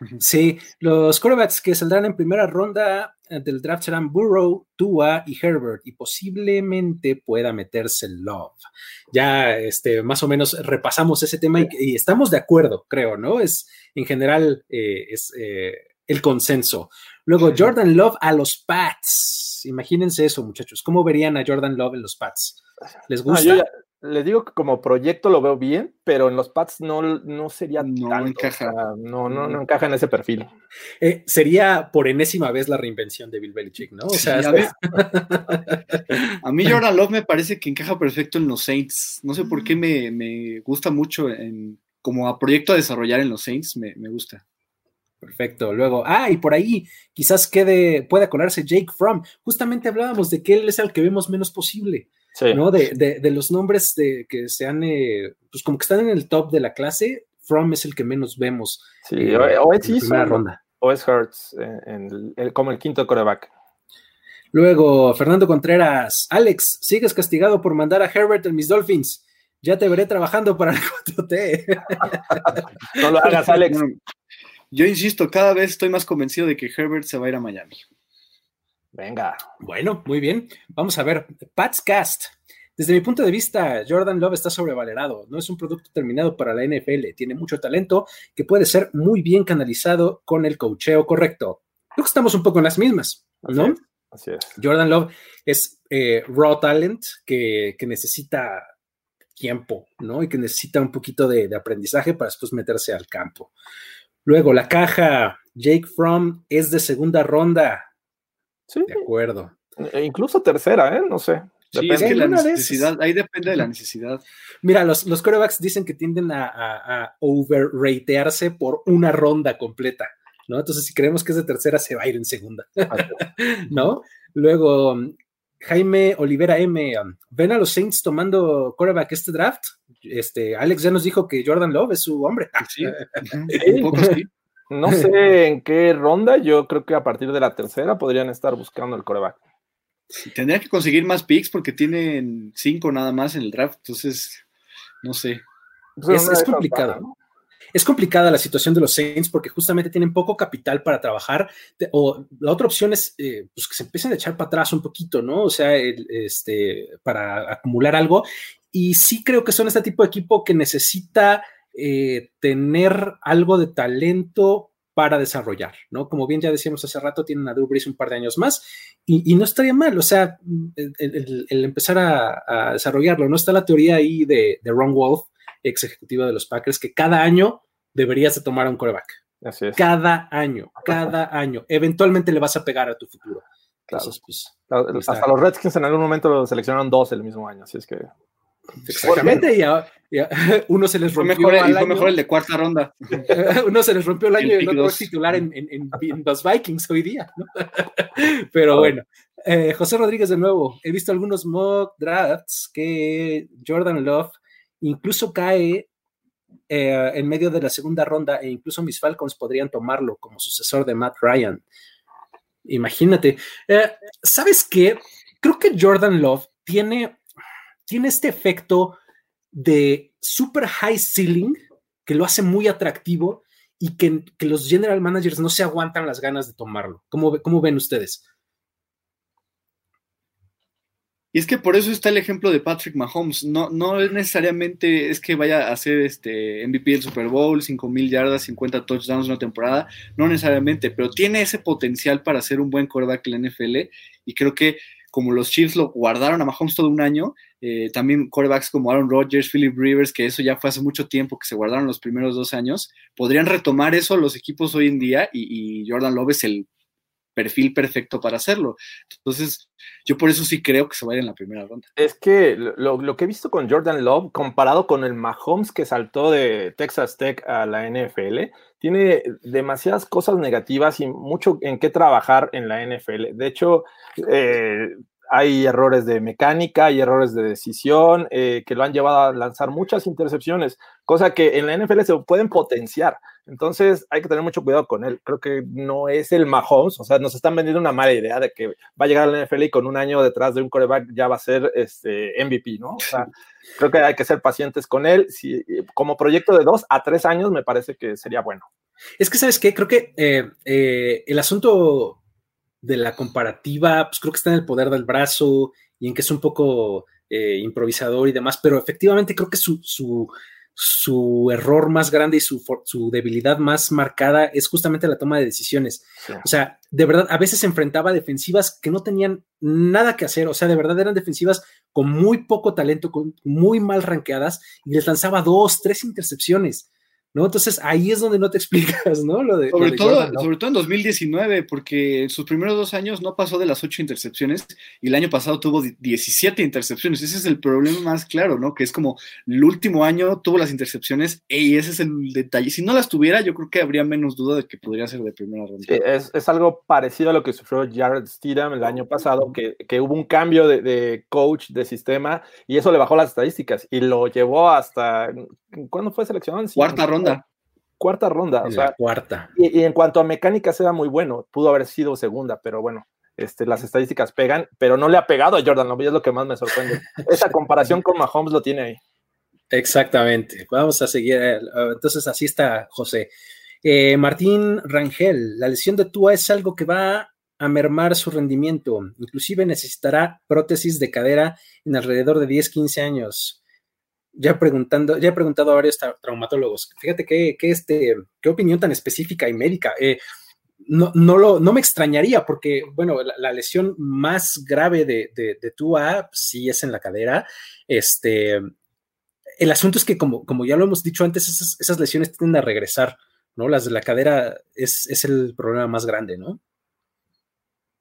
Speaker 3: Sí, los quarterbacks que saldrán en primera ronda eh, del draft serán Burrow, Tua y Herbert, y posiblemente pueda meterse Love. Ya este, más o menos repasamos ese tema y, y estamos de acuerdo, creo, ¿no? Es en general eh, es eh, el consenso. Luego, Jordan Love a los Pats. Imagínense eso, muchachos. ¿Cómo verían a Jordan Love en los Pats? ¿Les
Speaker 4: No,
Speaker 3: gusta?
Speaker 4: yo ya- les digo que como proyecto lo veo bien, pero en los Pats no, no sería
Speaker 5: No
Speaker 4: tanto,
Speaker 5: encaja.
Speaker 4: o sea, no, no, no encaja en ese perfil.
Speaker 3: Eh, sería por enésima vez la reinvención de Bill Belichick, ¿no? O
Speaker 5: Sí,
Speaker 3: sea,
Speaker 5: a, mí, a mí Jordan Love me parece que encaja perfecto en los Saints. No sé por qué me, me gusta mucho en, como a proyecto a desarrollar en los Saints, me, me gusta.
Speaker 3: Perfecto. Luego, ah, y por ahí quizás quede, pueda colarse Jake Fromm. Justamente hablábamos de que él es el que vemos menos posible,
Speaker 4: Sí.
Speaker 3: ¿no? De, de- de los nombres de, que sean, eh, pues como que están en el top de la clase, Fromm es el que menos vemos.
Speaker 4: Sí,
Speaker 3: eh,
Speaker 4: o, o es
Speaker 3: en primera ronda.
Speaker 4: o es en- el- el- como el quinto coreback.
Speaker 3: Luego, Fernando Contreras, Alex, sigues castigado por mandar a Herbert en mis Dolphins. Ya te veré trabajando para el 4T.
Speaker 4: No lo hagas, Alex.
Speaker 5: Yo insisto, cada vez estoy más convencido de que Herbert se va a ir a Miami.
Speaker 4: Venga.
Speaker 3: Bueno, muy bien. Vamos a ver. Pats Cast. Desde mi punto de vista, Jordan Love está sobrevalorado. No es un producto terminado para la NFL. Tiene mucho talento que puede ser muy bien canalizado con el cocheo correcto. Creo que estamos un poco en las mismas,
Speaker 4: Así
Speaker 3: ¿no?
Speaker 4: es, Así es.
Speaker 3: Jordan Love es eh, raw talent que, que necesita tiempo, ¿no? Y que necesita un poquito de, de aprendizaje para después meterse al campo. Luego, la caja, Jake Fromm es de segunda ronda.
Speaker 4: Sí,
Speaker 3: De acuerdo.
Speaker 4: e incluso tercera, ¿eh? No sé.
Speaker 5: Sí,
Speaker 4: Depende.
Speaker 5: es que la necesidad, ahí depende de la necesidad.
Speaker 3: Mira, los, los quarterbacks dicen que tienden a, a, a overratearse por una ronda completa, ¿no? Entonces, si creemos que es de tercera, se va a ir en segunda, ¿no? Luego, Jaime Olivera M. ¿Ven a los Saints tomando quarterback este draft? Este, Alex ya nos dijo que Jordan Love es su hombre.
Speaker 5: Sí, un poco sí.
Speaker 4: No sé en qué ronda, yo creo que a partir de la tercera podrían estar buscando el coreback.
Speaker 5: Tendría que conseguir más picks porque tienen cinco nada más en el draft, entonces, no sé.
Speaker 4: Pues
Speaker 3: Es, complicado.
Speaker 4: ¿no?
Speaker 3: Es complicada la situación de los Saints porque justamente tienen poco capital para trabajar. O la otra opción es eh, pues que se empiecen a echar para atrás un poquito, ¿no? O sea, el- este, para acumular algo. Y sí creo que son este tipo de equipo que necesita eh, tener algo de talento para desarrollar, ¿no? Como bien ya decíamos hace rato, tienen a Drew un par de años más y, y no estaría mal, o sea, el, el- el empezar a, a desarrollarlo, ¿no? Está la teoría ahí de, de Ron Wolf, ex ejecutivo de los Packers, que cada año deberías de tomar a un coreback.
Speaker 4: Así es.
Speaker 3: Cada año, cada año. Eventualmente le vas a pegar a tu futuro.
Speaker 4: Claro.
Speaker 3: Entonces, pues, está.
Speaker 4: Hasta los Redskins en algún momento lo seleccionaron dos el mismo año, así es que
Speaker 3: exactamente. Y, a- y a- uno se les
Speaker 5: Fue
Speaker 3: rompió
Speaker 5: mejor, y
Speaker 3: al
Speaker 5: fue
Speaker 3: año,
Speaker 5: mejor el de cuarta ronda.
Speaker 3: uno se les rompió el año
Speaker 5: El
Speaker 3: y el otro es titular en, en- en- en los Vikings hoy día, ¿no? Pero bueno, eh, José Rodríguez de nuevo, he visto algunos mock drafts que Jordan Love incluso cae eh, en medio de la segunda ronda e incluso mis Falcons podrían tomarlo como sucesor de Matt Ryan. Imagínate. Eh, ¿Sabes qué? Creo que Jordan Love tiene, tiene este efecto de super high ceiling que lo hace muy atractivo y que, que los general managers no se aguantan las ganas de tomarlo. ¿Cómo, cómo ven ustedes?
Speaker 5: Y es que por eso está el ejemplo de Patrick Mahomes. No, no es necesariamente es que vaya a ser este MVP del Super Bowl, 5 mil yardas, 50 touchdowns una temporada. No necesariamente, pero tiene ese potencial para ser un buen quarterback en la NFL. Y creo que como los Chiefs lo guardaron a Mahomes todo un año, eh, también quarterbacks como Aaron Rodgers, Philip Rivers, que eso ya fue hace mucho tiempo que se guardaron los primeros dos años, podrían retomar eso los equipos hoy en día y, y Jordan Love es el perfil perfecto para hacerlo. Entonces, yo por eso sí creo que se va a ir en la primera ronda.
Speaker 4: Es que lo, que he visto con Jordan Love, comparado con el Mahomes que saltó de Texas Tech a la NFL, tiene demasiadas cosas negativas y mucho en qué trabajar en la NFL. De hecho, eh, hay errores de mecánica, hay errores de decisión eh, que lo han llevado a lanzar muchas intercepciones, cosa que en la NFL se pueden potenciar. Entonces hay que tener mucho cuidado con él. Creo que no es el Mahomes, o sea, nos están vendiendo una mala idea de que va a llegar a la NFL y con un año detrás de un coreback ya va a ser este MVP, ¿no? O sea, creo que hay que ser pacientes con él. Si, como proyecto de dos a tres años me parece que sería bueno.
Speaker 3: Es que, ¿sabes qué? Creo que eh, eh, el asunto de la comparativa, pues creo que está en el poder del brazo y en que es un poco eh, improvisador y demás, pero efectivamente creo que su, su, su error más grande y su, su, debilidad más marcada es justamente la toma de decisiones. Sí. O sea, de verdad, a veces se enfrentaba a defensivas que no tenían nada que hacer, o sea, de verdad eran defensivas con muy poco talento, con muy mal ranqueadas, y les lanzaba dos, tres intercepciones. ¿No? Entonces ahí es donde no te explicas, ¿no? Lo de,
Speaker 5: sobre,
Speaker 3: lo de
Speaker 5: todo,
Speaker 3: Jordan, ¿no?
Speaker 5: sobre todo en 2019, porque en sus primeros dos años no pasó de las ocho intercepciones y el año pasado tuvo 17 intercepciones. Ese es el problema más claro, ¿no? Que es como el último año tuvo las intercepciones y ese es el detalle. Si no las tuviera, yo creo que habría menos duda de que podría ser de primera ronda.
Speaker 4: Sí, es, es, algo parecido a lo que sufrió Jared Stidham el año pasado, que, que hubo un cambio de, de, coach, de sistema, y eso le bajó las estadísticas y lo llevó hasta. ¿Cuándo fue seleccionado?
Speaker 5: Cuarta ronda.
Speaker 4: Cuarta ronda.
Speaker 3: En
Speaker 4: o sea,
Speaker 3: cuarta.
Speaker 4: Y, y, en cuanto a mecánicas era muy bueno, pudo haber sido segunda, pero bueno. Este, las estadísticas pegan, pero no le ha pegado a Jordan Love, es lo que más me sorprende. Esa comparación con Mahomes lo tiene ahí.
Speaker 3: Exactamente. Vamos a seguir. Entonces, así está José. Eh, Martín Rangel, la lesión de Tua es algo que va a mermar su rendimiento. Inclusive necesitará prótesis de cadera en alrededor de 10, 15 años. Ya, preguntando, ya he preguntado a varios traumatólogos. Fíjate qué, qué, este, qué opinión tan específica y médica. Eh, no, no, lo, no me extrañaría porque, bueno, la, la lesión más grave de, de, de Tua sí es en la cadera. Este, el asunto es que, como, como ya lo hemos dicho antes, esas, esas, lesiones tienden a regresar, ¿no? Las de la cadera es, es el problema más grande, ¿no?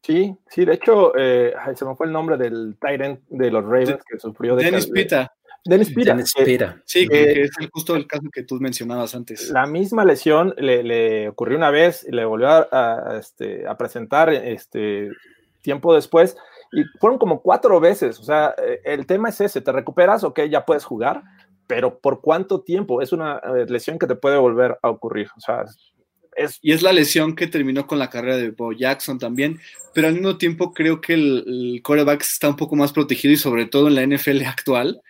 Speaker 4: Sí, sí, de hecho, eh, se me fue el nombre del Tyrant de los Ravens que sufrió de.
Speaker 5: Dennis Pita.
Speaker 4: Dennis Pita.
Speaker 3: Dennis Pita.
Speaker 5: Sí, que, que es justo el caso que tú mencionabas antes.
Speaker 4: La misma lesión le, le ocurrió una vez y le volvió a, a, este, a presentar este, tiempo después y fueron como cuatro veces. O sea, eh, el tema es ese, te recuperas, ok, ya puedes jugar, pero ¿por cuánto tiempo? Es una eh, lesión que te puede volver a ocurrir. O sea, es...
Speaker 5: Y es la lesión que terminó con la carrera de Bo Jackson también, pero al mismo tiempo creo que el, el quarterback está un poco más protegido y sobre todo en la NFL actual.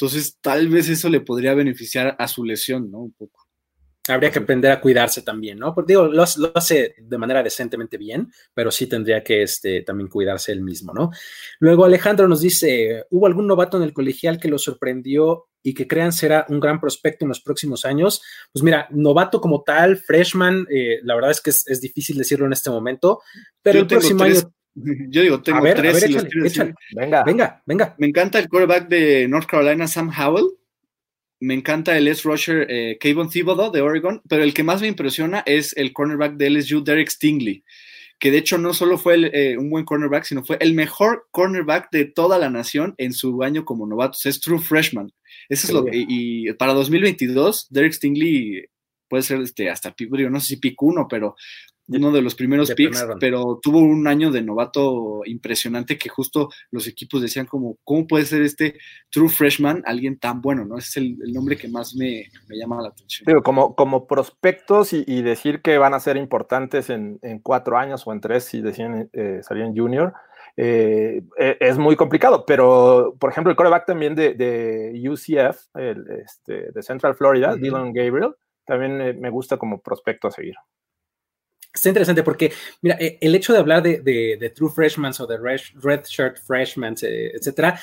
Speaker 5: Entonces, tal vez eso le podría beneficiar a su lesión, ¿no? Un poco.
Speaker 3: Habría que aprender a cuidarse también, ¿no? Porque digo, lo, lo, hace de manera decentemente bien, pero sí tendría que este, también cuidarse él mismo, ¿no? Luego Alejandro nos dice, ¿hubo algún novato en el colegial que lo sorprendió y que crean será un gran prospecto en los próximos años? Pues mira, novato como tal, freshman, eh, la verdad es que es, es, difícil decirlo en este momento, pero
Speaker 5: Yo
Speaker 3: el próximo
Speaker 5: tres,
Speaker 3: año...
Speaker 5: Yo digo, tengo
Speaker 3: a ver,
Speaker 5: tres.
Speaker 3: A ver,
Speaker 5: y
Speaker 3: échale.
Speaker 4: Venga.
Speaker 3: venga, venga.
Speaker 5: Me encanta el quarterback de North Carolina, Sam Howell me encanta el S. Rusher eh, Kayvon Thibodeau de Oregon, pero el que más me impresiona es el cornerback de LSU, Derek Stingley, que de hecho no solo fue el, eh, un buen cornerback, sino fue el mejor cornerback de toda la nación en su año como novato. Es true freshman. Eso es lo que, y, y, para 2022, Derek Stingley puede ser este, hasta pico, no sé si pico uno, pero uno de los primeros de picks, pero tuvo un año de novato impresionante que justo los equipos decían como, ¿cómo puede ser este true freshman alguien tan bueno? ¿no? Ese es el, el nombre que más me, me, llama la atención.
Speaker 4: Digo, como, como prospectos y, y, decir que van a ser importantes en, en, cuatro años o en tres si deciden eh, salir en junior, eh, es muy complicado, pero por ejemplo el coreback también de, de UCF, el, este, de Central Florida, uh -huh. Dylan Gabriel, también me gusta como prospecto a seguir.
Speaker 3: Está interesante porque, mira, eh, el hecho de hablar de, de, de true freshmen o de red, red shirt freshmen, eh, etcétera,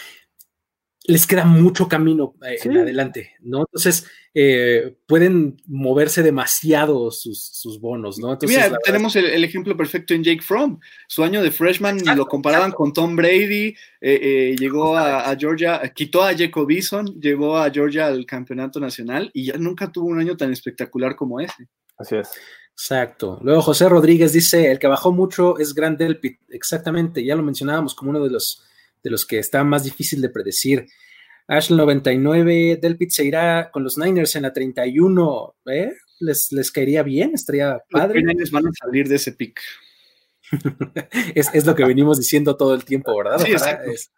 Speaker 3: les queda mucho camino eh, sí. en adelante, ¿no? Entonces, eh, pueden moverse demasiado sus, sus bonos, ¿no? Entonces,
Speaker 5: Mira, tenemos el, el, ejemplo perfecto en Jake Fromm. Su año de freshman exacto, lo comparaban exacto. con Tom Brady, eh, llegó a, a, Georgia, quitó a Jacob Eason, llevó a Georgia al campeonato nacional y ya nunca tuvo un año tan espectacular como ese.
Speaker 4: Así es.
Speaker 3: Exacto. Luego José Rodríguez dice, el que bajó mucho es Grant Delpit. Exactamente, ya lo mencionábamos como uno de los, de los que está más difícil de predecir. Ashley 99, Delpit se irá con los Niners en la 31. ¿eh? ¿Les, les caería bien? ¿Estaría padre?
Speaker 5: Los Niners van a salir de ese pick.
Speaker 3: es, es, lo que venimos diciendo todo el tiempo, ¿verdad?
Speaker 5: Sí, es,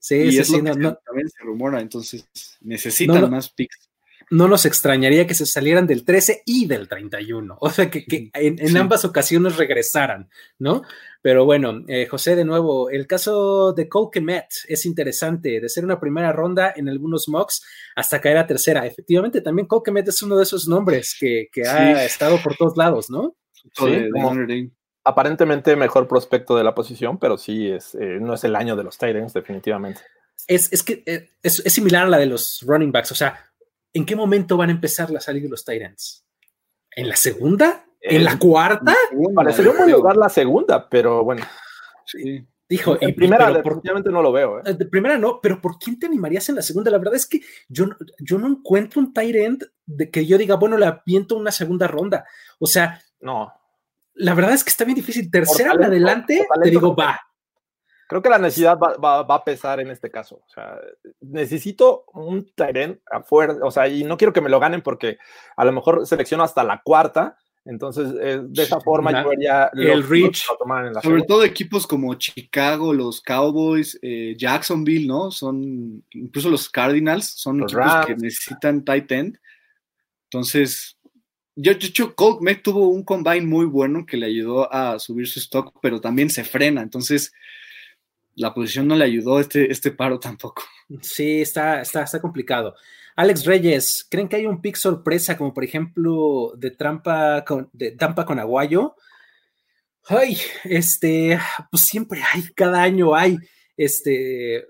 Speaker 3: sí,
Speaker 5: y
Speaker 3: sí,
Speaker 5: es
Speaker 3: sí,
Speaker 5: lo
Speaker 3: no,
Speaker 5: que
Speaker 3: no,
Speaker 5: también se rumora, entonces necesitan no, más picks
Speaker 3: no nos extrañaría que se salieran del 13 y del 31, o sea, que, que en, en sí. ambas ocasiones regresaran, ¿no? Pero bueno, eh, José, de nuevo, el caso de Cole Kemet es interesante, de ser una primera ronda en algunos mocks hasta caer a tercera. Efectivamente, también Cole Kemet es uno de esos nombres que, que sí. ha estado por todos lados, ¿no?
Speaker 4: Sí, como, aparentemente mejor prospecto de la posición, pero sí, es, eh, no es el año de los Titans, definitivamente.
Speaker 3: Es, es que eh, es, es similar a la de los running backs, o sea, ¿en qué momento van a empezar a salir los Tyrants? ¿En la segunda? ¿En la cuarta?
Speaker 4: Parecería un buen lugar la segunda, pero bueno.
Speaker 3: Sí. Dijo,
Speaker 4: en primera definitivamente por, no lo veo. ¿eh?
Speaker 3: De primera no, pero ¿por quién te animarías en la segunda? La verdad es que yo, yo no encuentro un tight end de que yo diga, bueno, le aviento una segunda ronda. O sea,
Speaker 4: no.
Speaker 3: La verdad es que está bien difícil. Tercera en adelante, te digo, va.
Speaker 4: Creo que la necesidad va, va, va, a pesar en este caso. O sea, necesito un Tyren afuera. O sea, y no quiero que me lo ganen porque a lo mejor selecciono hasta la cuarta. Entonces, eh, de esa forma,
Speaker 3: la,
Speaker 4: yo vería
Speaker 3: el
Speaker 4: los,
Speaker 3: Rich.
Speaker 5: Sobre todo equipos como Chicago, los Cowboys, eh, Jacksonville, ¿no? Son, incluso los Cardinals, son los equipos Rams. que necesitan tight end. Entonces, yo, de hecho, Colt Mack tuvo un combine muy bueno que le ayudó a subir su stock, pero también se frena. Entonces, la posición no le ayudó este, este paro tampoco.
Speaker 3: Sí, está, está, está complicado. Alex Reyes, ¿creen que hay un pick sorpresa, como por ejemplo de Trampa con, de Tampa con Aguayo? Ay, este, pues siempre hay, cada año hay, este,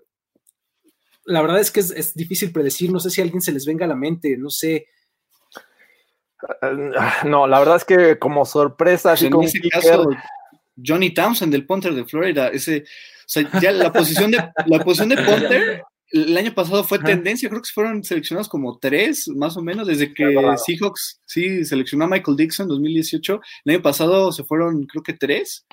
Speaker 3: la verdad es que es, es difícil predecir, no sé si a alguien se les venga a la mente, no sé.
Speaker 4: No, la verdad es que como sorpresa, así
Speaker 5: en
Speaker 4: como
Speaker 5: ese caso, Johnny Townsend del punter de Florida, ese, sea, ya la posición de la posición de punter el año pasado fue tendencia, creo que fueron seleccionados como tres, más o menos, desde que Seahawks sí seleccionó a Michael Dixon en 2018. El año pasado se fueron, creo que tres.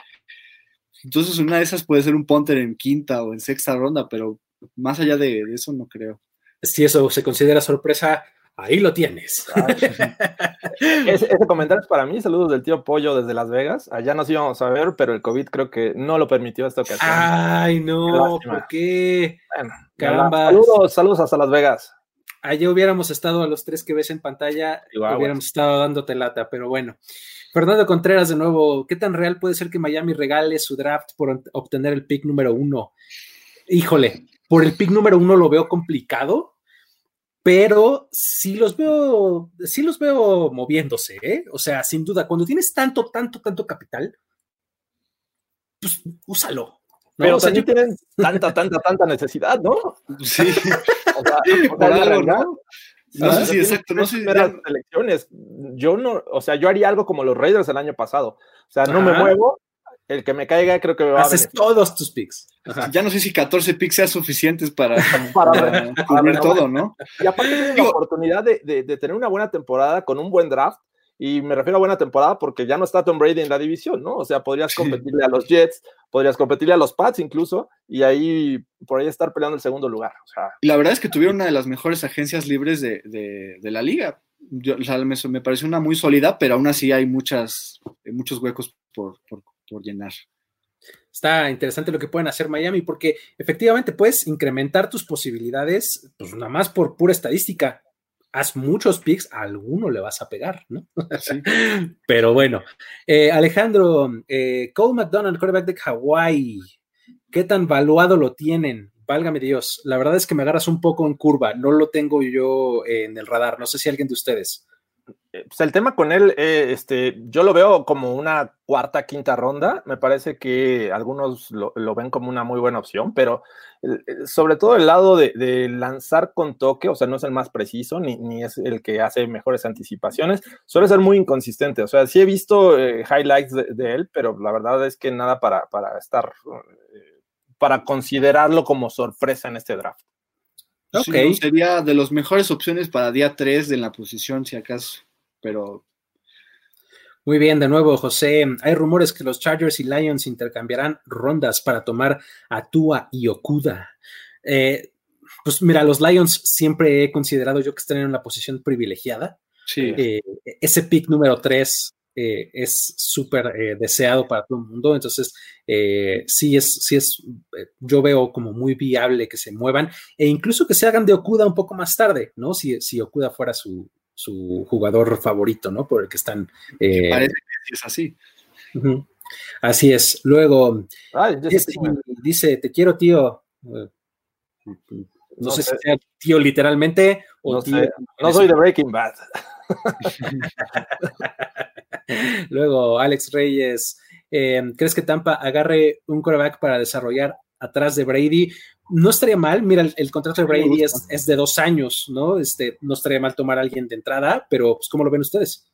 Speaker 5: Entonces, una de esas puede ser un punter en quinta o en sexta ronda, pero más allá de, de eso, no creo.
Speaker 3: Si eso se considera sorpresa, Ahí lo tienes.
Speaker 4: ese, ese, comentario es para mí. Saludos del tío Pollo desde Las Vegas. Allá nos íbamos a ver, pero el COVID creo que no lo permitió esta ocasión.
Speaker 3: Ay, no, ¿por qué?
Speaker 4: Bueno, Caramba. Saludos, saludos hasta Las Vegas.
Speaker 3: Allá hubiéramos estado a los tres que ves en pantalla, Igual, hubiéramos estado dándote lata, pero bueno. Fernando Contreras, de nuevo, ¿qué tan real puede ser que Miami regale su draft por obtener el pick número uno? Híjole, por el pick número uno lo veo complicado, pero sí los veo, sí los veo moviéndose, ¿eh? O sea, sin duda, cuando tienes tanto, tanto, tanto capital, pues úsalo.
Speaker 4: ¿no? Pero o sea, también yo... tienen tanta, tanta, tanta necesidad, ¿no?
Speaker 5: Sí. o sea, por algo, ¿no?
Speaker 4: No sé si exacto, no sé si las elecciones. Yo no, o sea, yo haría algo como los Raiders el año pasado. O sea, no Ajá. me muevo, el que me caiga creo que me va
Speaker 3: Haces a todos tus picks.
Speaker 5: Ajá. Ya no sé si 14 picks sean suficientes para, para, para, para cubrir todo, ¿no?
Speaker 4: Y aparte tienes la oportunidad de, de, de, tener una buena temporada con un buen draft. Y me refiero a buena temporada porque ya no está Tom Brady en la división, ¿no? O sea, podrías competirle a los Jets, podrías competirle a los Pats incluso, y ahí por ahí estar peleando el segundo lugar. O sea,
Speaker 5: y la verdad es que tuvieron una de las mejores agencias libres de, de, de la liga. Yo, o sea, me, me pareció una muy sólida, pero aún así hay muchas, muchos huecos por, por, por llenar.
Speaker 3: Está interesante lo que pueden hacer Miami porque efectivamente puedes incrementar tus posibilidades, pues nada más por pura estadística. Haz muchos picks, a alguno le vas a pegar, ¿no? Sí. Pero bueno, eh, Alejandro, eh, Cole McDonald, quarterback de Hawái, ¿qué tan valuado lo tienen? Válgame Dios, la verdad es que me agarras un poco en curva, no lo tengo yo en el radar, no sé si alguien de ustedes
Speaker 4: pues el tema con él, eh, este, yo lo veo como una cuarta, quinta ronda. Me parece que algunos lo, lo ven como una muy buena opción, pero el, sobre todo el lado de, de, lanzar con toque, o sea, no es el más preciso ni, ni, es el que hace mejores anticipaciones, suele ser muy inconsistente. O sea, sí he visto eh, highlights de, de, él, pero la verdad es que nada para, para estar, eh, para considerarlo como sorpresa en este draft.
Speaker 5: Sí, sería de las mejores opciones para día 3 de la posición, si acaso pero...
Speaker 3: Muy bien, de nuevo, José. Hay rumores que los Chargers y Lions intercambiarán rondas para tomar a Tua y Okuda. Eh, pues mira, los Lions siempre he considerado yo que están en una posición privilegiada.
Speaker 5: Sí.
Speaker 3: Eh, ese pick número 3 eh, es súper eh, deseado para todo el mundo. Entonces, eh, sí es, sí es, yo veo como muy viable que se muevan e incluso que se hagan de Okuda un poco más tarde, ¿no? Si, si Okuda fuera su, su jugador favorito, ¿no? Por el que están.
Speaker 5: Eh, parece que es así.
Speaker 3: Uh -huh. Así es. Luego, Ay, dice, dice, te quiero, tío. No, no sé, sé, si sea tío literalmente o
Speaker 4: no,
Speaker 3: tío,
Speaker 4: sé. no soy de Breaking Bad.
Speaker 3: Luego, Alex Reyes, eh, ¿crees que Tampa agarre un coreback para desarrollar atrás de Brady? No estaría mal, mira, el, el contrato de Brady es, es, de dos años, ¿no? Este, no estaría mal tomar a alguien de entrada, pero pues, ¿cómo lo ven ustedes?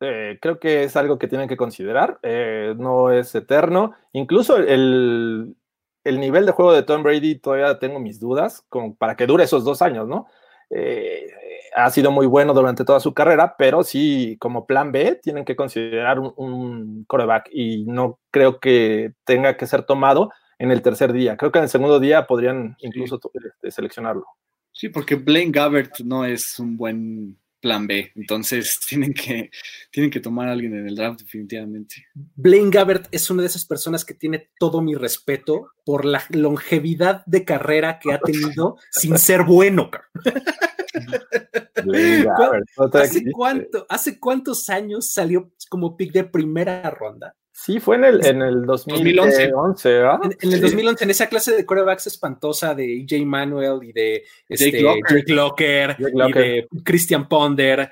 Speaker 4: Eh, creo que es algo que tienen que considerar, eh, no es eterno. Incluso el, el, nivel de juego de Tom Brady todavía tengo mis dudas, como para que dure esos dos años, ¿no? Eh, ha sido muy bueno durante toda su carrera, pero sí, como plan B, tienen que considerar un, un coreback y no creo que tenga que ser tomado en el tercer día. Creo que en el segundo día podrían incluso sí. seleccionarlo.
Speaker 5: Sí, porque Blaine Gabbert no es un buen plan B, entonces tienen que, tienen que tomar a alguien en el draft definitivamente.
Speaker 3: Blaine Gabbert es una de esas personas que tiene todo mi respeto por la longevidad de carrera que ha tenido sin ser bueno. ¿Hace, cuánto, ¿Hace cuántos años salió como pick de primera ronda?
Speaker 4: Sí, fue en el, en el 2011. 2011
Speaker 3: ¿verdad? En, en, el 2011, en esa clase de corebacks espantosa de EJ Manuel y de este, Jake, Locker. Jake, Locker, Jake Locker y de Christian Ponder.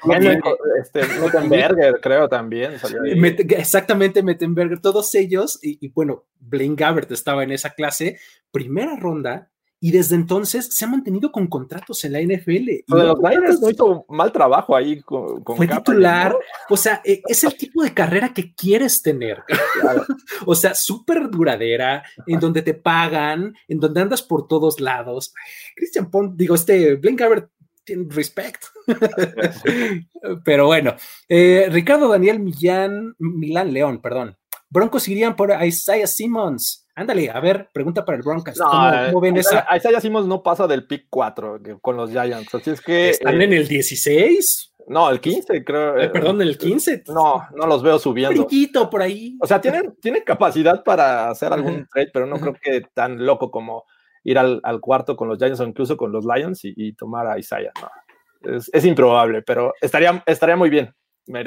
Speaker 4: Este, Mettenberger, creo también. Salió ahí.
Speaker 3: Met, exactamente, Mettenberger, todos ellos. Y, y, bueno, Blaine Gabbert estaba en esa clase. Primera ronda, y desde entonces se ha mantenido con contratos en la NFL.
Speaker 4: Pero los Niners no hizo mal trabajo ahí con, con
Speaker 3: Fue titular, ¿no? o sea, eh, es el tipo de carrera que quieres tener. Claro. o sea, súper duradera, en donde te pagan, en donde andas por todos lados. Christian Pond, digo, este, Blaine Gabbert tiene respect. Pero bueno, eh, Ricardo Daniel Millán, Milán León, perdón. Broncos irían por Isaiah Simmons Ándale, a ver, pregunta para el Broncos.
Speaker 4: No,
Speaker 3: ¿Cómo, cómo ven esa?
Speaker 4: Isaiah- Isaiah Simmons no pasa del pick 4 que- con los Giants. Así es que.
Speaker 3: ¿Están
Speaker 4: eh,
Speaker 3: en el 16?
Speaker 4: No, el 15, creo.
Speaker 3: Eh,
Speaker 4: eh,
Speaker 3: perdón, el 15.
Speaker 4: No, no los veo subiendo.
Speaker 3: Brillito por ahí.
Speaker 4: O sea, tienen, tienen capacidad para hacer algún trade, pero no creo que tan loco como ir al, al cuarto con los Giants o incluso con los Lions y, y tomar a Isaiah. No. Es, es improbable, pero estaría, estaría muy bien.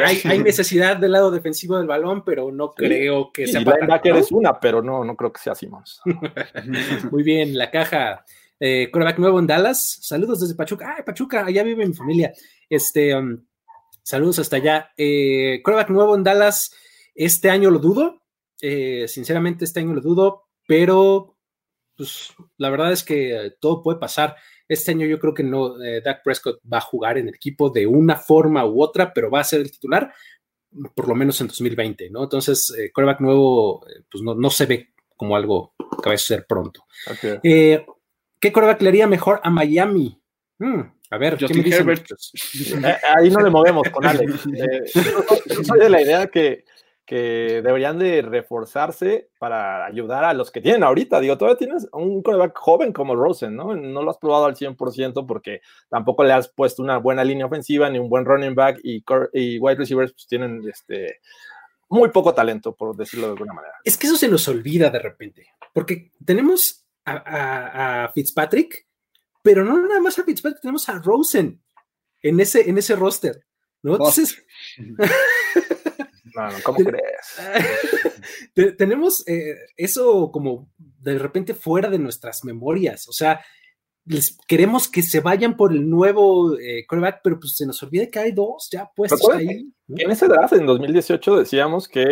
Speaker 3: Hay, hay necesidad del lado defensivo del balón, pero no
Speaker 4: Sí.
Speaker 3: creo que
Speaker 4: y
Speaker 3: sea
Speaker 4: linebacker es una, pero no, no creo que sea Simmons.
Speaker 3: ¿no? Muy bien, la caja. Eh, nuevo en Dallas. Saludos desde Pachuca. Ah, Pachuca, allá vive mi familia. Este, um, saludos hasta allá. Eh, nuevo en Dallas. Este año lo dudo. Eh, sinceramente, este año lo dudo, pero pues la verdad es que todo puede pasar. Este año yo creo que no, eh, Dak Prescott va a jugar en el equipo de una forma u otra, pero va a ser el titular por lo menos en 2020, ¿no? Entonces, eh, quarterback nuevo, eh, pues no, no se ve como algo que va a ser pronto. Eh, ¿Qué quarterback le haría mejor a Miami? Hmm, a ver, ¿qué me dicen?
Speaker 4: Ahí no le movemos con Alex. Eh, yo soy de la idea que, que deberían de reforzarse para ayudar a los que tienen ahorita. Digo, todavía tienes un coreback joven como Rosen, ¿no? No lo has probado al 100% porque tampoco le has puesto una buena línea ofensiva ni un buen running back y, y wide receivers pues, tienen este, muy poco talento, por decirlo de alguna manera.
Speaker 3: Es que eso se nos olvida de repente, porque tenemos a, a- a Fitzpatrick, pero no nada más a Fitzpatrick, tenemos a Rosen en ese, en ese roster, ¿no? Entonces,
Speaker 4: No, ¿cómo crees?
Speaker 3: te- tenemos eh, eso como de repente fuera de nuestras memorias, o sea, les queremos que se vayan por el nuevo eh, quarterback, pero pues se nos olvida que hay dos ya puestos ahí. ¿no?
Speaker 4: En ese draft, en 2018, decíamos que,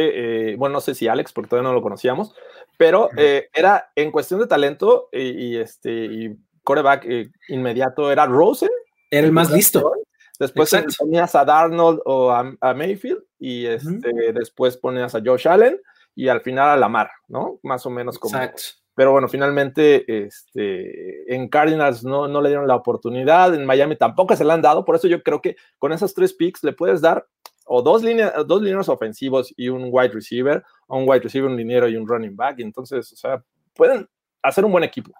Speaker 4: eh, bueno, no sé si Alex, porque todavía no lo conocíamos, pero eh, era en cuestión de talento y, y este y coreback inmediato era Rosen.
Speaker 3: Era el más listo.
Speaker 4: Después ponías a Darnold o a, a Mayfield y este, después ponías a Josh Allen y al final a Lamar, ¿no? Más o menos como.
Speaker 3: Exacto.
Speaker 4: Pero bueno, finalmente este, en Cardinals no, no le dieron la oportunidad, en Miami tampoco se la han dado, por eso yo creo que con esos tres picks le puedes dar o dos líneas, dos líneas ofensivos y un wide receiver, o un wide receiver, un liniero y un running back, entonces, o sea, pueden hacer un buen equipo.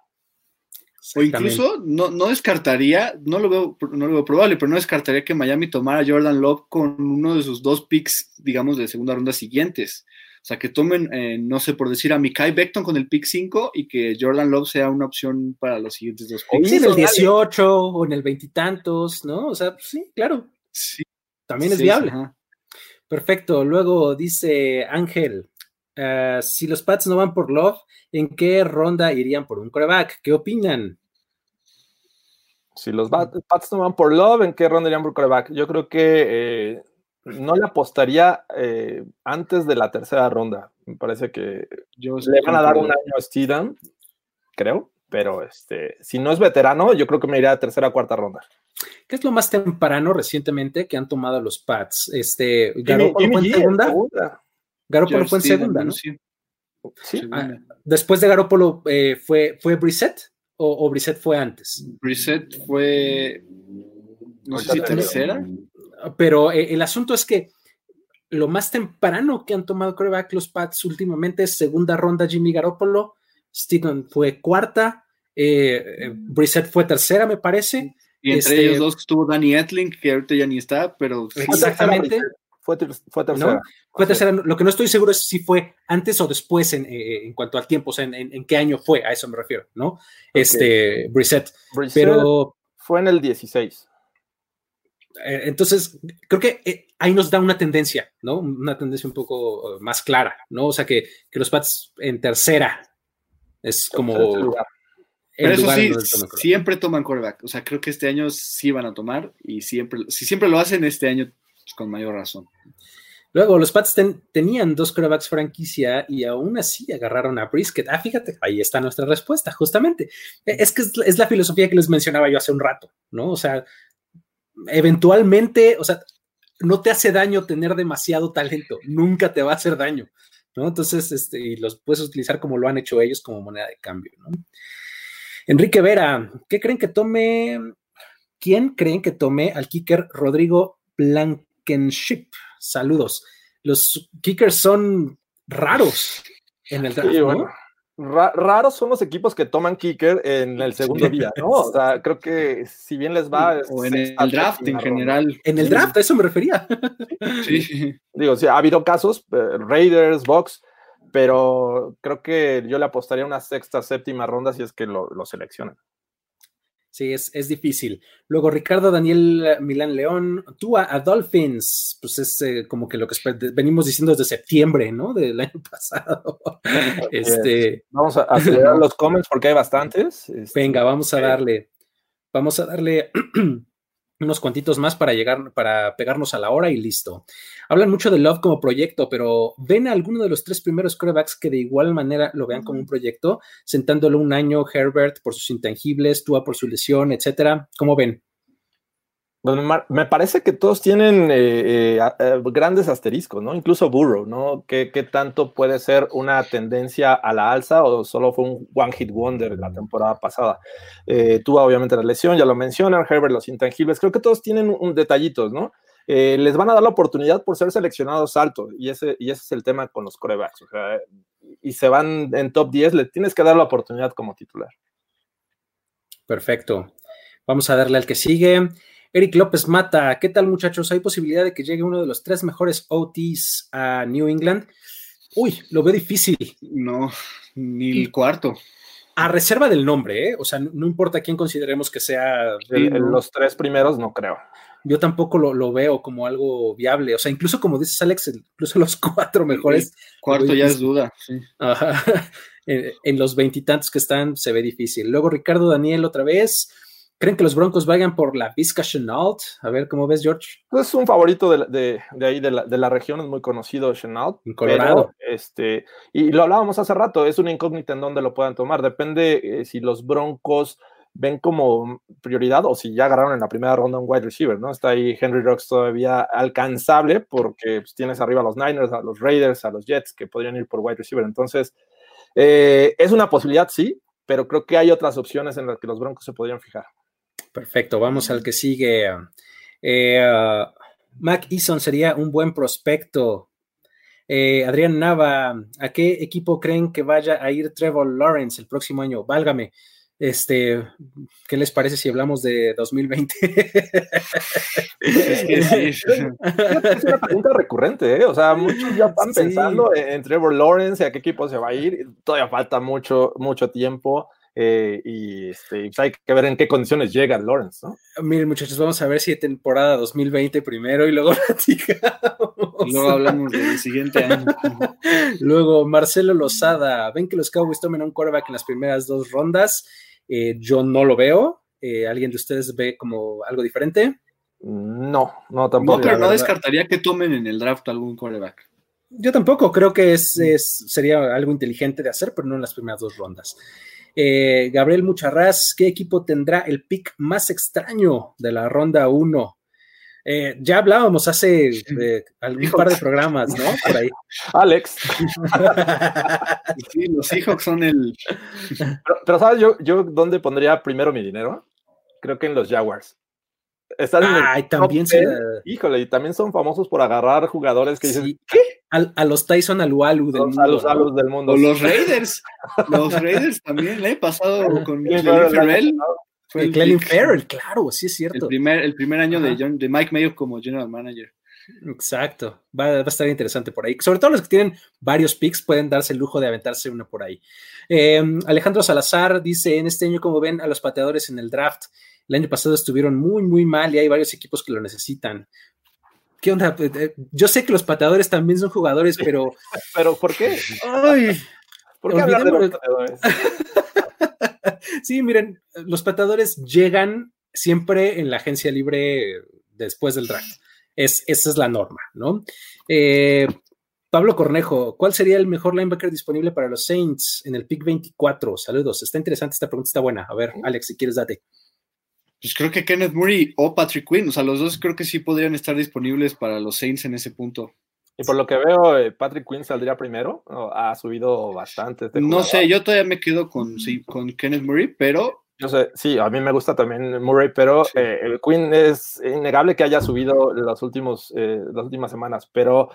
Speaker 5: O incluso no, no descartaría, no lo, veo, no lo veo probable, pero no descartaría que Miami tomara a Jordan Love con uno de sus dos picks, digamos, de segunda ronda siguientes. O sea, que tomen, eh, no sé, por decir a Mikai Beckton con el pick 5 y que Jordan Love sea una opción para los siguientes dos picks.
Speaker 3: Sí, en el 18 o en el veintitantos, ¿no? O sea, pues sí, claro.
Speaker 5: Sí,
Speaker 3: También es
Speaker 5: sí,
Speaker 3: viable. Perfecto. Luego dice Ángel, eh, si los Pats no van por Love, ¿en qué ronda irían por un coreback? ¿Qué opinan?
Speaker 4: Si los Pats no van por Love, ¿en qué ronda irían por quarterback? Yo creo que eh, no le apostaría eh, antes de la tercera ronda. Me parece que
Speaker 5: Yo
Speaker 4: le van a dar un año a Steedham, creo, pero este, si no es veterano, yo creo que me iría a tercera o cuarta ronda.
Speaker 3: ¿Qué es lo más temprano recientemente que han tomado los Pats? Este,
Speaker 4: Jimmy-
Speaker 3: Garoppolo
Speaker 4: Jimmy
Speaker 3: en
Speaker 4: G en
Speaker 3: segunda.
Speaker 4: segunda.
Speaker 3: Garoppolo
Speaker 5: George
Speaker 3: fue en segunda, ¿no?
Speaker 5: sí, segunda.
Speaker 3: Después de Garoppolo eh, fue, fue Brissett o, o Brissett fue antes.
Speaker 5: Brissett fue, no sé si tercera.
Speaker 3: Pero eh, el asunto es que lo más temprano que han tomado coreback los Pats últimamente es segunda ronda Jimmy Garoppolo, Steven fue cuarta, eh, eh, Brissett fue tercera, me parece.
Speaker 5: Y entre
Speaker 3: Este-
Speaker 5: ellos dos estuvo Danny Etling, que ahorita ya ni está, pero sí,
Speaker 3: Exactamente.
Speaker 4: Fue, ter- fue tercera.
Speaker 3: ¿no? Fue tercera. Lo que no estoy seguro es si fue antes o después en, eh, en cuanto al tiempo, o sea, en, en- en qué año fue, a eso me refiero, ¿no? Este, Brissett.
Speaker 4: Brissett
Speaker 3: Pero
Speaker 4: fue en el 16.
Speaker 3: Eh, entonces, creo que eh, ahí nos da una tendencia, ¿no? Una tendencia un poco más clara, ¿no? O sea, que, que los Pats en tercera es como
Speaker 5: Pero eso sí,
Speaker 3: toman
Speaker 5: siempre toman quarterback. O sea, creo que este año sí van a tomar y siempre, si siempre lo hacen este año, con mayor razón.
Speaker 3: Luego, los Pats ten- tenían dos quarterbacks franquicia y aún así agarraron a Brisket. Ah, fíjate, ahí está nuestra respuesta, justamente. Eh, Es que es, la filosofía que les mencionaba yo hace un rato, ¿no? O sea, eventualmente, o sea, no te hace daño tener demasiado talento, nunca te va a hacer daño, ¿no? Entonces, este, y los puedes utilizar como lo han hecho ellos como moneda de cambio, ¿no? Enrique Vera, ¿qué creen que tome? ¿Quién creen que tome al kicker Rodrigo Blankenship? Saludos. Los kickers son raros en el draft,
Speaker 4: Sí,
Speaker 3: ¿no?
Speaker 4: bueno. raros son los equipos que toman kicker en el segundo día, ¿no? O sea, creo que si bien les va.
Speaker 5: O en el draft en general.
Speaker 3: En el draft, a eso me refería.
Speaker 4: Sí. Digo, sí, ha habido casos, eh, Raiders, Box, pero creo que yo le apostaría una sexta, séptima ronda si es que lo, lo seleccionan.
Speaker 3: Sí, es, es, difícil. Luego Ricardo Daniel Milán León, tú a, Dolphins, pues es eh, como que lo que venimos diciendo desde septiembre, ¿no? Del año pasado. este,
Speaker 4: vamos a acelerar los comments porque hay bastantes.
Speaker 3: Este, venga, vamos a darle, vamos a darle unos cuantitos más para llegar, para pegarnos a la hora y listo. Hablan mucho de Love como proyecto, pero ¿ven a alguno de los tres primeros quarterbacks que de igual manera lo vean como un proyecto, sentándolo un año Herbert por sus intangibles, Tua por su lesión, etcétera? ¿Cómo ven?
Speaker 4: Me parece que todos tienen eh, eh, eh, grandes asteriscos, ¿no? Incluso Burrow, ¿no? ¿Qué, ¿Qué, tanto puede ser una tendencia a la alza o solo fue un one hit wonder la temporada pasada? tuvo obviamente la lesión, ya lo mencionan, Herbert, los intangibles, creo que todos tienen un, detallitos, ¿no? les van a dar la oportunidad por ser seleccionados altos y ese, y ese es el tema con los corebacks. O sea, y se van en top 10, le tienes que dar la oportunidad como titular.
Speaker 3: Perfecto. Vamos a darle al que sigue. Eric López Mata, ¿qué tal muchachos? ¿Hay posibilidad de que llegue uno de los tres mejores OTs a New England? Uy, lo veo difícil.
Speaker 5: No, ni el cuarto.
Speaker 3: A reserva del nombre, ¿eh? O sea, no importa quién consideremos que sea.
Speaker 4: los tres primeros, no creo.
Speaker 3: Yo tampoco lo, veo como algo viable. O sea, incluso como dices Alex, incluso los cuatro mejores.
Speaker 5: cuarto ya es duda, sí.
Speaker 3: Ajá. En, en los veintitantos que están se ve difícil. Luego Ricardo Daniel otra vez. ¿Creen que los Broncos vayan por la Vizca Chenault? A ver, ¿cómo ves, George?
Speaker 4: Es un favorito de, ahí, de la, región, es muy conocido Chenault.
Speaker 3: En Colorado.
Speaker 4: este, y lo hablábamos hace rato, es una incógnita en dónde lo puedan tomar. Depende eh, si los Broncos ven como prioridad o si ya agarraron en la primera ronda un wide receiver, ¿no? Está ahí Henry Rocks todavía alcanzable porque pues, tienes arriba a los Niners, a los Raiders, a los Jets que podrían ir por wide receiver. Entonces, eh, es una posibilidad, sí, pero creo que hay otras opciones en las que los Broncos se podrían fijar.
Speaker 3: Perfecto, vamos al que sigue. Eh, Mac Eason sería un buen prospecto. Eh, Adrián Nava, ¿a qué equipo creen que vaya a ir Trevor Lawrence el próximo año? Válgame. Este, ¿qué les parece si hablamos de 2020?
Speaker 4: es, una pregunta recurrente, ¿eh? O sea, muchos ya van pensando en Trevor Lawrence, a qué equipo se va a ir. Todavía falta mucho, mucho tiempo. Eh, y este, pues, hay que ver en qué condiciones llega Lawrence, ¿no?
Speaker 3: Miren, muchachos, vamos a ver si hay temporada 2020 primero y luego
Speaker 5: platicamos. Luego hablamos del siguiente año.
Speaker 3: luego, Marcelo Lozada, ¿ven que los Cowboys tomen un quarterback en las primeras dos rondas? Eh, yo no lo veo. Eh, ¿Alguien de ustedes ve como algo diferente?
Speaker 4: No, no tampoco.
Speaker 5: No, pero no descartaría que tomen en el draft algún quarterback.
Speaker 3: Yo tampoco, creo que es, sería algo inteligente de hacer, pero no en las primeras dos rondas. Eh, Gabriel Mucharraz, ¿qué equipo tendrá el pick más extraño de la ronda 1? Eh, ya hablábamos hace eh, algún par de programas, ¿no? Por ahí.
Speaker 4: Alex.
Speaker 5: sí, los Seahawks son el.
Speaker 4: Pero, ¿sabes yo, yo dónde pondría primero mi dinero? Creo que en los Jaguars.
Speaker 3: Están Ay, también
Speaker 4: Híjole, y también son famosos por agarrar jugadores que dicen, ¿qué?
Speaker 3: A, los Tyson Alualu
Speaker 4: del mundo. A los Alus del mundo.
Speaker 5: O los Raiders. los Raiders también, ¿eh? Pasado con Clelin Ferrell.
Speaker 3: Fue Clelin Ferrell, claro, sí es cierto.
Speaker 5: El primer, el primer año de, John, de Mike Mayo como general manager.
Speaker 3: Exacto, va, va, a estar interesante por ahí. Sobre todo los que tienen varios picks pueden darse el lujo de aventarse uno por ahí. Eh, Alejandro Salazar dice, en este año, como ven a los pateadores en el draft, el año pasado estuvieron muy, muy mal y hay varios equipos que lo necesitan. ¿Qué onda? Eh, eh, yo sé que los pateadores también son jugadores, pero.
Speaker 4: ¿Pero por qué?
Speaker 3: Ay,
Speaker 4: ¿Por qué hablar de los pateadores?
Speaker 3: sí, miren, los pateadores llegan siempre en la agencia libre después del draft. Es, esa es la norma, ¿no? Eh, Pablo Cornejo, ¿cuál sería el mejor linebacker disponible para los Saints en el pick 24? Saludos, está interesante esta pregunta, está buena. A ver, Alex, si quieres, date.
Speaker 5: Pues creo que Kenneth Murray o Patrick Quinn, o sea, los dos creo que sí podrían estar disponibles para los Saints en ese punto.
Speaker 4: Y por lo que veo, eh, Patrick Quinn saldría primero, ha subido bastante.
Speaker 5: Este no sé, yo todavía me quedo con, con Kenneth Murray, pero
Speaker 4: yo sé, sí, a mí me gusta también Murray, pero eh, el Quinn es innegable que haya subido los últimos, eh, las últimas semanas, pero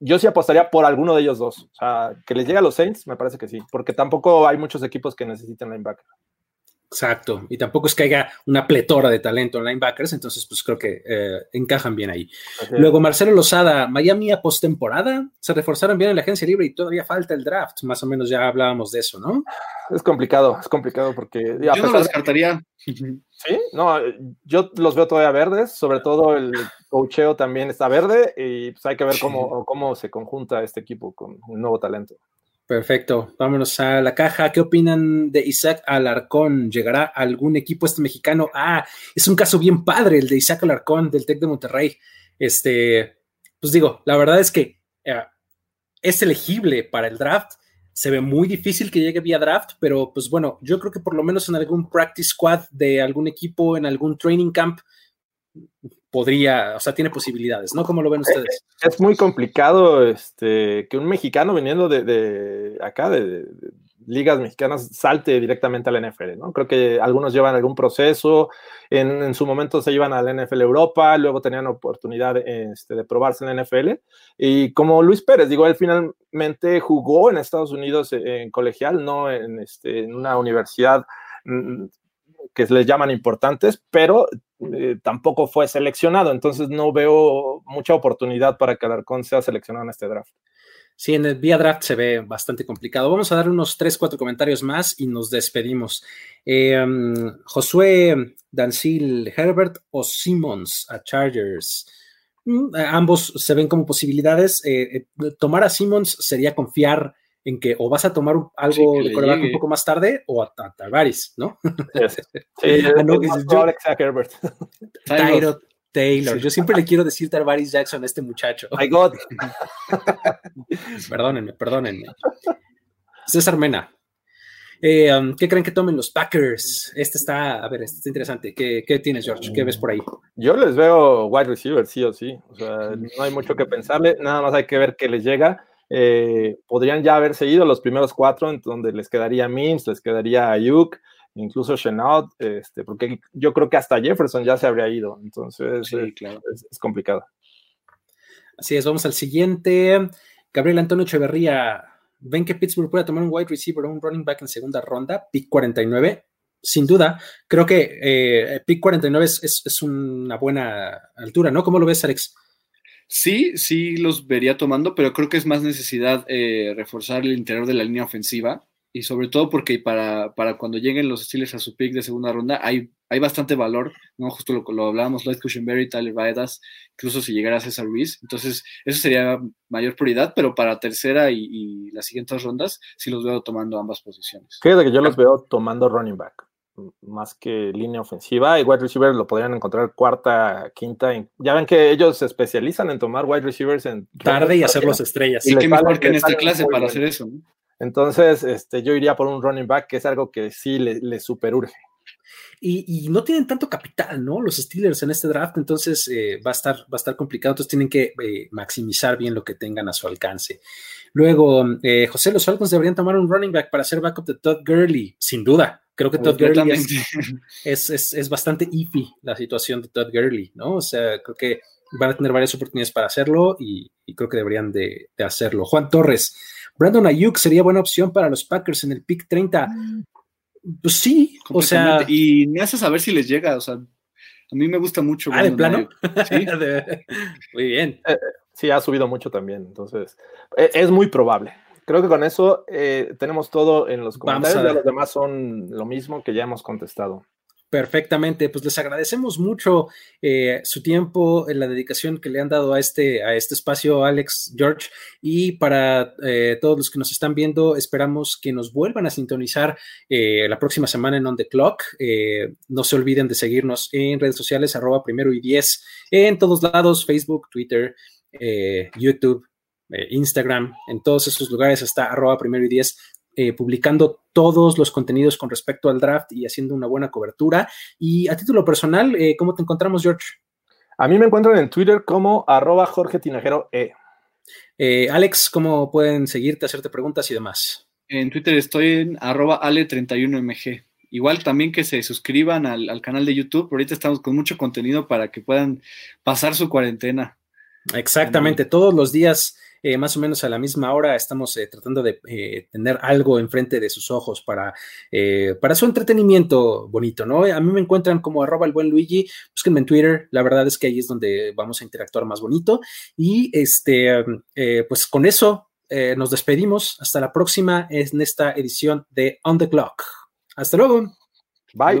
Speaker 4: yo sí apostaría por alguno de ellos dos. O sea, que les llegue a los Saints, me parece que sí, porque tampoco hay muchos equipos que necesiten linebacker.
Speaker 3: Exacto, y tampoco es que haya una pletora de talento en linebackers, entonces pues creo que eh, encajan bien ahí. Luego Marcelo Lozada, Miami a postemporada, se reforzaron bien en la agencia libre y todavía falta el draft, más o menos ya hablábamos de eso, ¿no?
Speaker 4: Es complicado, es complicado porque...
Speaker 5: Yo no lo descartaría.
Speaker 4: De... Sí, no, yo los veo todavía verdes, sobre todo el cocheo también está verde y pues hay que ver cómo, cómo se conjunta este equipo con un nuevo talento.
Speaker 3: Perfecto, vámonos a la caja. ¿Qué opinan de Isaac Alarcón? ¿Llegará algún equipo este mexicano? Ah, es un caso bien padre el de Isaac Alarcón del Tec de Monterrey. Este, pues digo, la verdad es que eh, es elegible para el draft. Se ve muy difícil que llegue vía draft, pero pues bueno, yo creo que por lo menos en algún practice squad de algún equipo, en algún training camp, podría, o sea, tiene posibilidades, ¿no? ¿Cómo lo ven ustedes?
Speaker 4: Es, es muy complicado este, que un mexicano viniendo de, de acá, de, de, ligas mexicanas, salte directamente al NFL, ¿no? Creo que algunos llevan algún proceso, en, en su momento se iban al NFL Europa, luego tenían oportunidad este, de probarse en la NFL, y como Luis Pérez, digo, él finalmente jugó en Estados Unidos en, en colegial, no en, este, en una universidad mm, que les llaman importantes, pero eh, tampoco fue seleccionado, entonces no veo mucha oportunidad para que Alarcón sea seleccionado en este draft.
Speaker 3: Sí, en el vía draft se ve bastante complicado. Vamos a dar unos 3, 4 comentarios más y nos despedimos. Eh, um, Josué Dancil, Herbert o Simmons a Chargers. Mm, ambos se ven como posibilidades. Eh, tomar a Simmons sería confiar en que o vas a tomar algo sí, de coreback un poco más tarde o a, a Tavares, ¿no?
Speaker 4: Yes. Sí, ah, no, yo, Herbert.
Speaker 3: Tyro Taylor. Yo siempre le quiero decir Tarvaris Jackson a este muchacho.
Speaker 4: My God.
Speaker 3: perdónenme, perdónenme. César Mena. Eh, um, ¿Qué creen que tomen los Packers? Este está, a ver, este está interesante. ¿Qué, ¿Qué, tienes, George? ¿Qué ves por ahí?
Speaker 4: Yo les veo wide receiver, sí o sí. O sea, no hay mucho que pensarle, nada más hay que ver qué les llega. Eh, podrían ya haberse ido los primeros cuatro, en donde les quedaría Mims, les quedaría Ayuk, incluso Chenault, este, porque yo creo que hasta Jefferson ya se habría ido, entonces sí, claro. es, es, complicado.
Speaker 3: Así es, vamos al siguiente. Gabriel Antonio Echeverría, ¿ven que Pittsburgh puede tomar un wide receiver o un running back en segunda ronda? Pick 49, sin duda. Creo que eh, pick 49 es, es, es, una buena altura, ¿no? ¿Cómo lo ves, Alex?
Speaker 5: Sí, sí los vería tomando, pero creo que es más necesidad eh, reforzar el interior de la línea ofensiva y sobre todo porque para, para cuando lleguen los Steelers a su pick de segunda ronda hay, hay bastante valor, ¿no? Justo lo, lo hablábamos, Lloyd Cushenberry, Tyler Vaedas, incluso si llegara a César Ruiz. Entonces, eso sería mayor prioridad, pero para tercera y, y las siguientes rondas sí los veo tomando ambas posiciones.
Speaker 4: Fíjate que yo los veo tomando running back más que línea ofensiva y wide receiver lo podrían encontrar cuarta, quinta. Ya ven que ellos se especializan en tomar wide receivers en
Speaker 3: tarde y hacerlos estrellas.
Speaker 5: Y, y qué mejor que en esta clase para hacer eso. ¿no?
Speaker 4: Entonces, este, yo iría por un running back, que es algo que sí le, le superurge.
Speaker 3: Y, y, no tienen tanto capital, ¿no? Los Steelers en este draft, entonces eh, va, a estar, va a estar complicado, entonces tienen que eh, maximizar bien lo que tengan a su alcance. Luego, eh, José, los Falcons deberían tomar un running back para hacer backup de Todd Gurley, sin duda. Creo que Todd Gurley es, es, es, es, bastante iffy la situación de Todd Gurley, ¿no? O sea, creo que van a tener varias oportunidades para hacerlo y, y creo que deberían de, de, hacerlo. Juan Torres, Brandon Ayuk sería buena opción para los Packers en el pick 30. Pues sí, o sea.
Speaker 5: Y me hace saber si les llega, o sea, a mí me gusta mucho.
Speaker 3: Ah, de plano. ¿Sí? muy bien.
Speaker 4: Eh, sí, ha subido mucho también, entonces eh, es muy probable. Creo que con eso eh, tenemos todo en los comentarios. Los demás son lo mismo que ya hemos contestado.
Speaker 3: Perfectamente, pues les agradecemos mucho eh, su tiempo, la dedicación que le han dado a este, a este espacio, Alex, George, y para eh, todos los que nos están viendo, esperamos que nos vuelvan a sintonizar eh, la próxima semana en On The Clock. Eh, no se olviden de seguirnos en redes sociales, arroba primero y diez, en todos lados, Facebook, Twitter, eh, Instagram, en todos esos lugares está arroba primero y diez eh, publicando todos los contenidos con respecto al draft y haciendo una buena cobertura. Y a título personal, eh, ¿cómo te encontramos, George?
Speaker 4: A mí me encuentran en Twitter como arroba Jorge Tinajero E.
Speaker 3: Eh, Alex, ¿cómo pueden seguirte, hacerte preguntas y demás?
Speaker 5: En Twitter estoy en arroba ale31mg. Igual también que se suscriban al, al canal de YouTube. Ahorita estamos con mucho contenido para que puedan pasar su cuarentena.
Speaker 3: Exactamente, todos los días eh, más o menos a la misma hora estamos eh, tratando de eh, tener algo enfrente de sus ojos para, para su entretenimiento bonito, ¿no? A mí me encuentran como arroba el buen Luigi, búsquenme en Twitter, la verdad es que ahí es donde vamos a interactuar más bonito. Y este, pues con eso nos despedimos. Hasta la próxima en esta edición de On the Clock. Hasta luego.
Speaker 4: Bye.